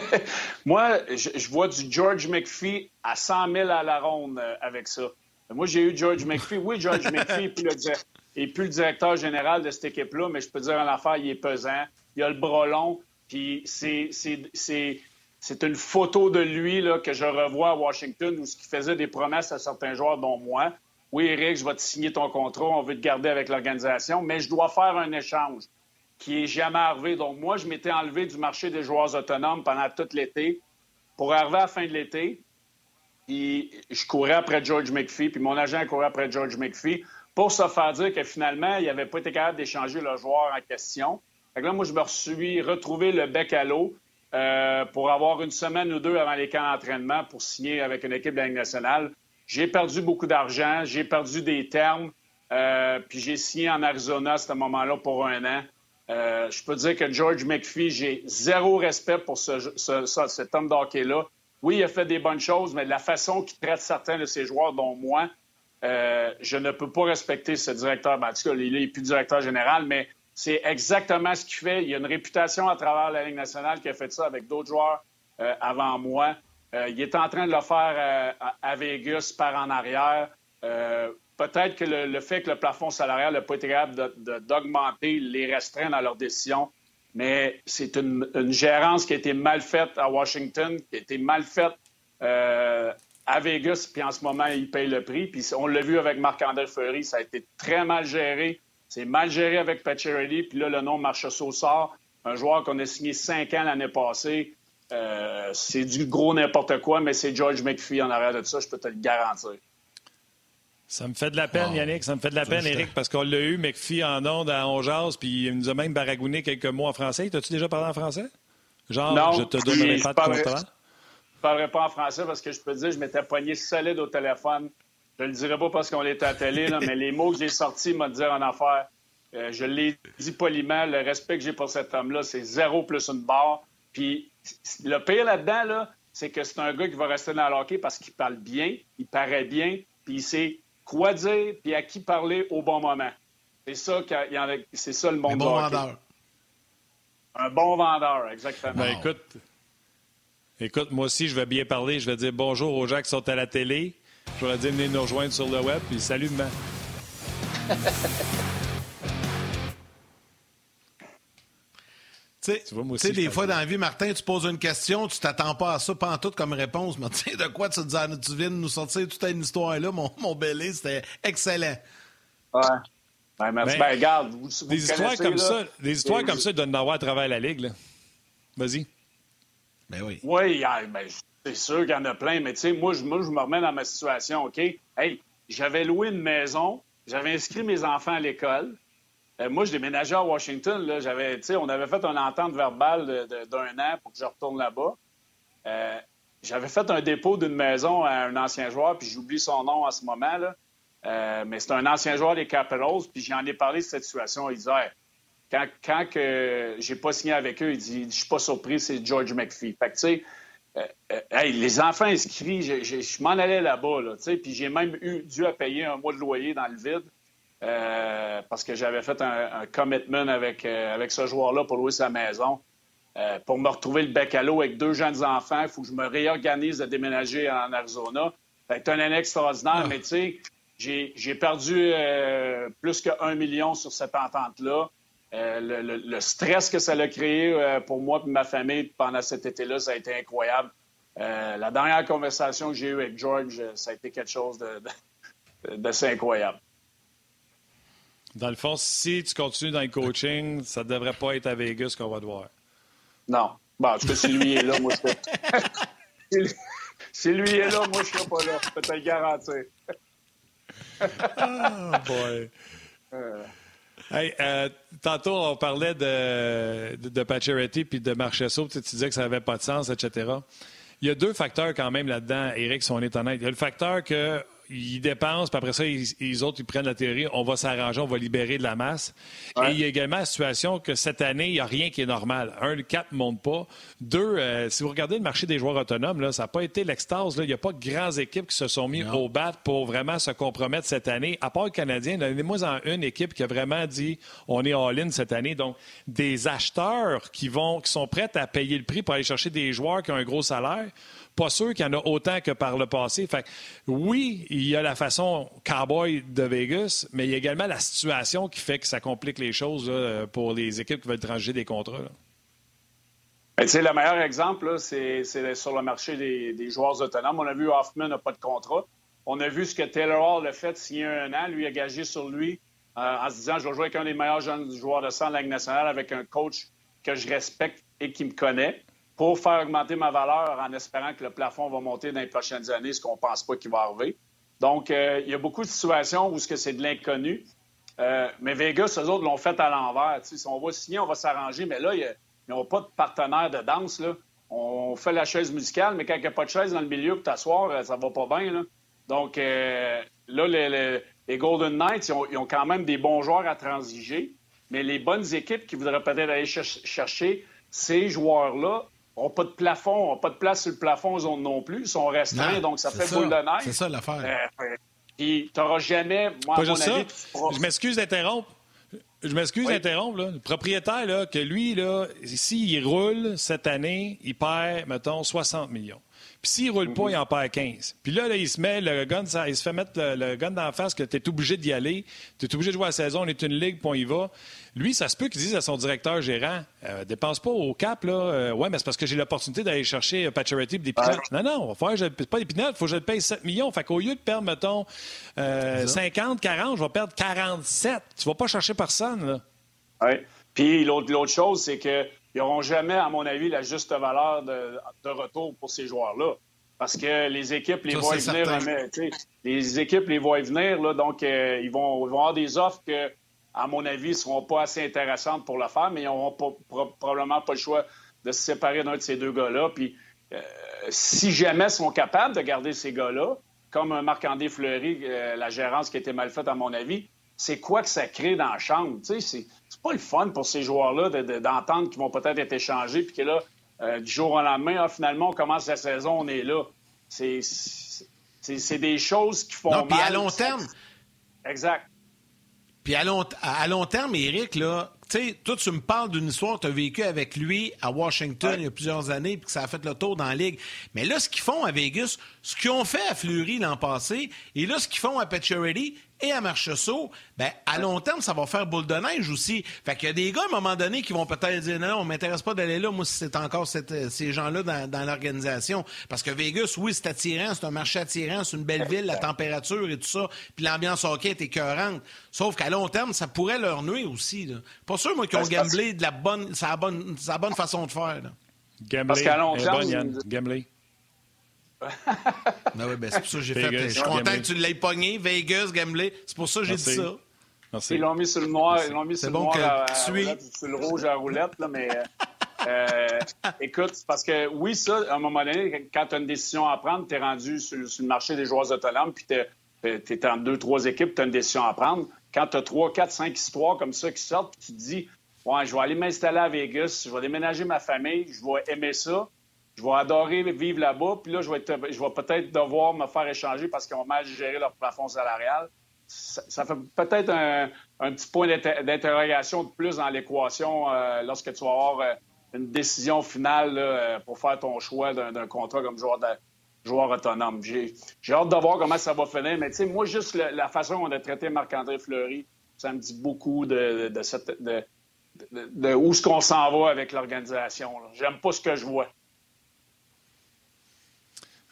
moi je, vois du George McPhee à 100 000 à la ronde euh, avec ça. Moi, j'ai eu George McPhee. Oui, George McPhee est plus, le, directeur général de cette équipe-là, mais je peux dire en affaire, il est pesant. Il a le bras long. C'est une photo de lui que je revois à Washington où il faisait des promesses à certains joueurs, dont moi. Oui, Eric, je vais te signer ton contrat, on veut te garder avec l'organisation, mais je dois faire un échange qui n'est jamais arrivé. Donc, moi, je m'étais enlevé du marché des joueurs autonomes pendant tout l'été pour arriver à la fin de l'été. Puis, je courais après George McPhee, puis mon agent courait après George McPhee pour se faire dire que finalement, il n'avait pas été capable d'échanger le joueur en question. Fait là, moi, je me suis retrouvé le bec à l'eau euh, pour avoir une semaine ou deux avant les camps d'entraînement pour signer avec une équipe de la Ligue nationale. J'ai perdu beaucoup d'argent, j'ai perdu des termes, euh, puis j'ai signé en Arizona à ce moment-là pour un an. Euh, je peux dire que George McPhee, j'ai zéro respect pour ce, cet homme d'hockey-là. Oui, il a fait des bonnes choses, mais de la façon qu'il traite certains de ses joueurs, dont moi, je ne peux pas respecter ce directeur. Ben, en tout cas, il n'est plus directeur général, mais c'est exactement ce qu'il fait. Il y a une réputation à travers la Ligue nationale qui a fait ça avec d'autres joueurs euh, avant moi. Euh, il est en train de le faire euh, à Vegas par en arrière. Peut-être que le, fait que le plafond salarial n'a pas été capable d'augmenter les restreints dans leurs décisions, mais c'est une, gérance qui a été mal faite à Washington, qui a été mal faite à Vegas, puis en ce moment, il paye le prix. Puis on l'a vu avec Marc-André Fleury, ça a été très mal géré. C'est mal géré avec Pacioretty, puis là, le nom marche au sort. Un joueur qu'on a signé cinq ans l'année passée. Euh, c'est du gros n'importe quoi, mais c'est George McPhee en arrière de ça, je peux te le garantir. Ça me fait de la peine, Yannick, ça me fait de la peine, Eric, parce qu'on l'a eu, McPhee en onde à Onjaz, puis il nous a même baragouné quelques mots en français. T'as-tu déjà parlé en français? Genre, non, je te donnerai pas de contrat? Je parlerai pas en français parce que je peux te dire, je m'étais poigné solide au téléphone je ne le dirai pas parce qu'on est à la télé, mais les mots que j'ai sortis m'ont dit en affaire. Euh, je l'ai dit poliment, le respect que j'ai pour cet homme-là, c'est zéro plus une barre. Puis le pire là-dedans, là, c'est que c'est un gars qui va rester dans le hockey parce qu'il parle bien, il paraît bien, puis il sait quoi dire, puis à qui parler au bon moment. C'est ça, c'est ça le monde un bon vendeur. Un bon vendeur, exactement. Ben, écoute, écoute, moi aussi, je vais bien parler. Je vais dire bonjour aux gens qui sont à la télé. Je vais dire venir nous rejoindre sur le web, puis salut demain. Tu sais, des fois dans la vie, Martin, tu poses une question, tu t'attends pas à ça, pas en tout comme réponse, mais tu sais, de quoi tu, dis, tu viens de nous sortir toute une histoire là, mon, mon belé, c'était excellent. Ouais. Ben, merci. Ben, regarde, des, histoires comme ça, des histoires comme ça, ils doivent en avoir à travers la Ligue. Vas-y. Ben oui. Oui, ben, c'est sûr qu'il y en a plein, mais tu sais, moi, je, me remets dans ma situation, OK? Hey, j'avais loué une maison, j'avais inscrit mes enfants à l'école. Euh, moi, je déménageais à Washington. Là, j'avais, on avait fait une entente verbale d'un an pour que je retourne là-bas. Euh, j'avais fait un dépôt d'une maison à un ancien joueur, puis j'oublie son nom à ce moment. là. Euh, mais c'est un ancien joueur des Capitals, puis j'en ai parlé de cette situation. Il disait, quand, quand que j'ai pas signé avec eux, il dit, je suis pas surpris, c'est George McPhee. Fait que, tu sais, euh, euh, les enfants inscrits, je, m'en allais là-bas, là, puis j'ai même eu, dû à payer un mois de loyer dans le vide euh, parce que j'avais fait un, commitment avec, avec ce joueur-là pour louer sa maison. pour me retrouver le bec à l'eau avec deux jeunes enfants, il faut que je me réorganise à déménager en Arizona. C'est un année extraordinaire, ah. mais tu sais, j'ai perdu plus qu'un million sur cette entente-là. Euh, le, stress que ça a créé euh, pour moi et ma famille pendant cet été-là, ça a été incroyable. Euh, la dernière conversation que j'ai eue avec George, ça a été quelque chose d'assez incroyable. Dans le fond, si tu continues dans le coaching, ça ne devrait pas être à Vegas qu'on va te voir. Non. Bon, en tout cas, si lui est là, moi, je Si lui est là, moi, je serai pas là. Je peux te le garantir. oh boy. Hey, euh, tantôt, on parlait de, de, de puis de Marchesso. Tu, disais que ça n'avait pas de sens, etc. Il y a deux facteurs quand même là-dedans, Eric, si on est honnête. Il y a le facteur que ils dépensent, puis après ça, ils, autres, ils prennent la théorie, on va s'arranger, on va libérer de la masse. Et il y a également la situation que cette année, il n'y a rien qui est normal. Un, le cap ne monte pas. Deux, euh, si vous regardez le marché des joueurs autonomes, là, ça n'a pas été l'extase. Il n'y a pas de grandes équipes qui se sont mis au bat pour vraiment se compromettre cette année. À part le Canadien, il y a moins en une équipe qui a vraiment dit on est all-in cette année. Donc, des acheteurs qui, vont, qui sont prêts à payer le prix pour aller chercher des joueurs qui ont un gros salaire pas sûr qu'il y en a autant que par le passé. Fait oui, il y a la façon cowboy de Vegas, mais il y a également la situation qui fait que ça complique les choses pour les équipes qui veulent trancher des contrats. Ben, le meilleur exemple, c'est sur le marché des, joueurs autonomes. On a vu Hoffman n'a pas de contrat. On a vu ce que Taylor Hall a fait signer un an. Lui a gagé sur lui euh, en se disant Je vais jouer avec un des meilleurs jeunes joueurs de sang de la nationale, avec un coach que je respecte et qui me connaît pour faire augmenter ma valeur en espérant que le plafond va monter dans les prochaines années, ce qu'on ne pense pas qu'il va arriver. Donc, euh, il y a beaucoup de situations où c'est de l'inconnu. Euh, mais Vegas, eux autres, l'ont fait à l'envers. Si on va signer, on va s'arranger. Mais là, ils n'ont pas de partenaire de danse. On fait la chaise musicale, mais quand il n'y a pas de chaise dans le milieu pour t'asseoir, euh, ça va pas bien. Donc, là, les, Golden Knights, ils ont, quand même des bons joueurs à transiger. Mais les bonnes équipes qui voudraient peut-être aller chercher ces joueurs-là n'ont pas de plafond, n'ont pas de place sur le plafond aux non plus. Ils sont restreints, donc ça fait boule de neige. C'est ça l'affaire. Euh, puis tu n'auras jamais, moi, à mon avis, Je m'excuse d'interrompre. Je m'excuse d'interrompre. Le propriétaire, là, que lui, là, s'il roule cette année, il perd, mettons, 60 millions. Puis s'il roule pas, il en perd 15. Puis là, là, il se met le gun, ça, il se fait mettre le, gun dans la face que tu es obligé d'y aller. Tu es obligé de jouer la saison, on est une ligue, puis on y va. Lui, ça se peut qu'il dise à son directeur gérant euh, dépense pas au cap, là. Euh, ouais, mais c'est parce que j'ai l'opportunité d'aller chercher Pacioretty des pinottes. Non, non, on va faire pas des pinottes, il faut que je le paye 7 millions. Fait qu'au lieu de perdre, mettons, 50, euh, 40, je vais perdre 47. Tu vas pas chercher personne, là. Oui. Puis l'autre chose, c'est que ils n'auront jamais, à mon avis, la juste valeur de, retour pour ces joueurs-là. Parce que les équipes les voient venir. Les équipes les voient venir, là, donc euh, ils, vont, avoir des offres que, à mon avis, ne seront pas assez intéressantes pour le faire, mais ils n'auront probablement pas le choix de se séparer d'un de ces deux gars-là. Puis euh, si jamais ils sont capables de garder ces gars-là, comme Marc-André Fleury, euh, la gérance qui a été mal faite, à mon avis, c'est quoi que ça crée dans la chambre? C'est, c'est pas le fun pour ces joueurs-là d'entendre qu'ils vont peut-être être échangés, puis que là, euh, du jour au lendemain, ah, finalement, on commence la saison, on est là. C'est, c'est, des choses qui font non, Puis à long terme. Exact. Puis à long, à long terme, Eric, là, tu sais, toi, tu me parles d'une histoire que tu as vécue avec lui à Washington il y a plusieurs années, puis que ça a fait le tour dans la Ligue. Mais là, ce qu'ils font à Vegas, ce qu'ils ont fait à Fleury l'an passé, et là, ce qu'ils font à Pacioretty, et à Marcheseau, ben, à long terme, ça va faire boule de neige aussi. Fait qu'il y a des gars, à un moment donné, qui vont peut-être dire non, on m'intéresse pas d'aller là, moi, si c'est encore euh, ces gens-là dans, l'organisation. Parce que Vegas, oui, c'est attirant, c'est un marché attirant, c'est une belle ville, la température et tout ça, puis l'ambiance hockey est écœurante. Sauf qu'à long terme, ça pourrait leur nuire aussi. Là. Pas sûr, moi, qu'ils ont gamblé de la bonne, sa bonne, sa bonne façon de faire. Là. Parce qu'à long terme, ben ben c'est pour ça que j'ai fait. Je suis content que tu l'aies pogné, Vegas, Gambler. C'est pour ça que j'ai dit ça. Ils l'ont mis sur le noir, ils l'ont mis sur le noir à, sur le rouge à roulette, là, mais euh, écoute, parce que oui, ça, à un moment donné, quand tu as une décision à prendre, tu es rendu sur, le marché des joueurs autonomes, puis tu es, en deux, trois équipes, tu as une décision à prendre. Quand tu as trois, quatre, cinq histoires comme ça qui sortent, tu te dis, ouais, je vais aller m'installer à Vegas, je vais déménager ma famille, je vais aimer ça je vais adorer vivre là-bas, puis là, je vais, peut-être devoir me faire échanger parce qu'ils ont mal géré leur plafond salarial. Ça, fait peut-être un, petit point d'interrogation de plus dans l'équation euh, lorsque tu vas avoir euh, une décision finale euh, pour faire ton choix d'un contrat comme joueur, joueur autonome. J'ai hâte de voir comment ça va finir, mais tu sais, moi, juste la façon dont on a traité Marc-André Fleury, ça me dit beaucoup de, de, où est-ce qu'on s'en va avec l'organisation. J'aime pas ce que je vois.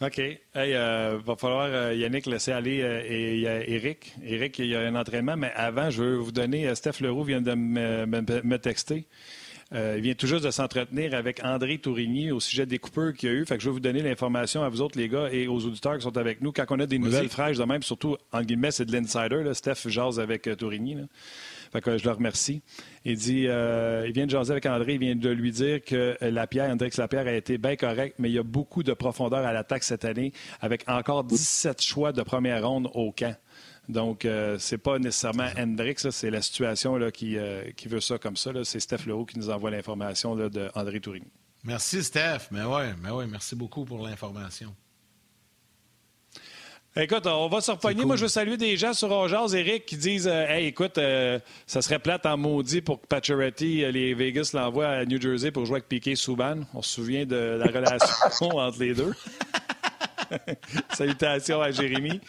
OK. Il euh, va falloir, euh, Yannick, laisser aller euh, et il y a Eric. Eric, il y a un entraînement, mais avant, je veux vous donner, Steph Leroux vient de me, texter. Euh, il vient tout juste de s'entretenir avec André Tourigny au sujet des coupeurs qu'il y a eu. Fait que je vais vous donner l'information à vous autres, les gars, et aux auditeurs qui sont avec nous. Quand on a des nouvelles fraîches de même, surtout, en guillemets, c'est de l'insider. Steph jase avec euh, Tourigny. Fait que je le remercie. Euh, il vient de jaser avec André, il vient de lui dire que la pierre, André Lapierre a été bien correct, mais il y a beaucoup de profondeur à l'attaque cette année, avec encore 17 choix de première ronde au camp. Donc, euh, c'est pas nécessairement Hendrix, c'est la situation euh, qui, veut ça comme ça. C'est Steph Leroux qui nous envoie l'information d'André Tourigny. Merci, Steph. Mais oui, mais merci beaucoup pour l'information. Écoute, on va se repogner. Moi, je veux saluer des gens sur Rogers, Eric, qui disent euh, Hey, écoute, ça serait plate en maudit pour que Pacioretty, les Vegas l'envoient à New Jersey pour jouer avec Piquet Souban. On se souvient de la relation entre les deux. Salutations à Jérémy.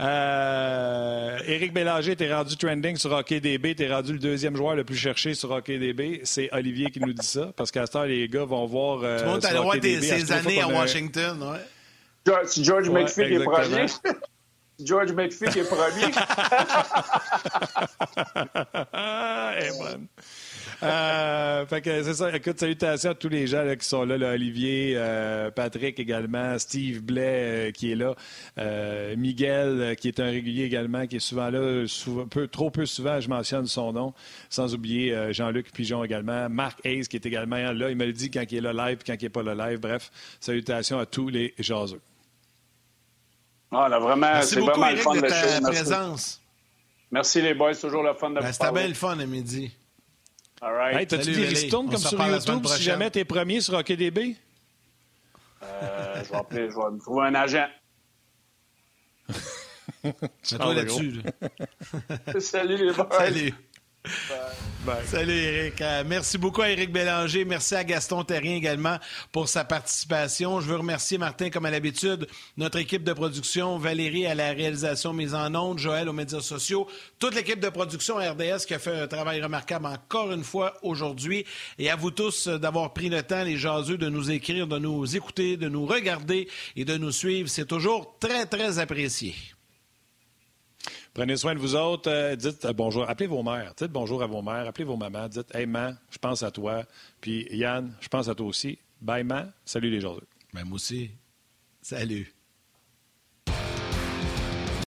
Euh, Éric Bélanger, t'es rendu trending sur HockeyDB. T'es rendu le deuxième joueur le plus cherché sur HockeyDB. C'est Olivier qui nous dit ça. Parce qu'à ce temps, les gars vont voir. Euh, tu montes à voir ses années à Washington, ouais. Si George ouais, McPhee est premier. George McPhee est premier. est bonne. Euh, fait que c'est ça. Écoute, salutations à tous les gens qui sont là, Olivier, euh, Patrick également, Steve Blais euh, qui est là, Miguel qui est un régulier également, qui est souvent là, peu, trop peu souvent, je mentionne son nom, sans oublier Jean-Luc Pigeon également, Marc Hayes qui est également là, il me le dit quand il est là live, quand il n'est pas là live. Bref, salutations à tous les jaseux. Ah, là, vraiment, c'est vraiment Eric, le fun de ta show. présence. Merci les boys, toujours le fun de ben, C'était bien le fun à midi. All right. Hey, t'as-tu des ristournes comme sur YouTube si jamais t'es premier sur HockeyDB? Euh, je, vais appeler, je vais me trouver un agent. C'est toi là-dessus. Salut les boys. Salut. Salut Eric. Euh, merci beaucoup à Eric Bélanger. Merci à Gaston Terrien également pour sa participation. Je veux remercier Martin comme à l'habitude, notre équipe de production, Valérie à la réalisation mise en ondes, Joël aux médias sociaux, toute l'équipe de production RDS qui a fait un travail remarquable encore une fois aujourd'hui. Et à vous tous d'avoir pris le temps, les jaseux, de nous écrire, de nous écouter, de nous regarder et de nous suivre. C'est toujours très, très apprécié. Prenez soin de vous autres. Euh, dites euh, bonjour. Appelez vos mères. Dites bonjour à vos mères. Appelez vos mamans. Dites Hey, man, je pense à toi. Puis Yann, je pense à toi aussi. Bye, man. Salut les gens. Moi aussi. Salut.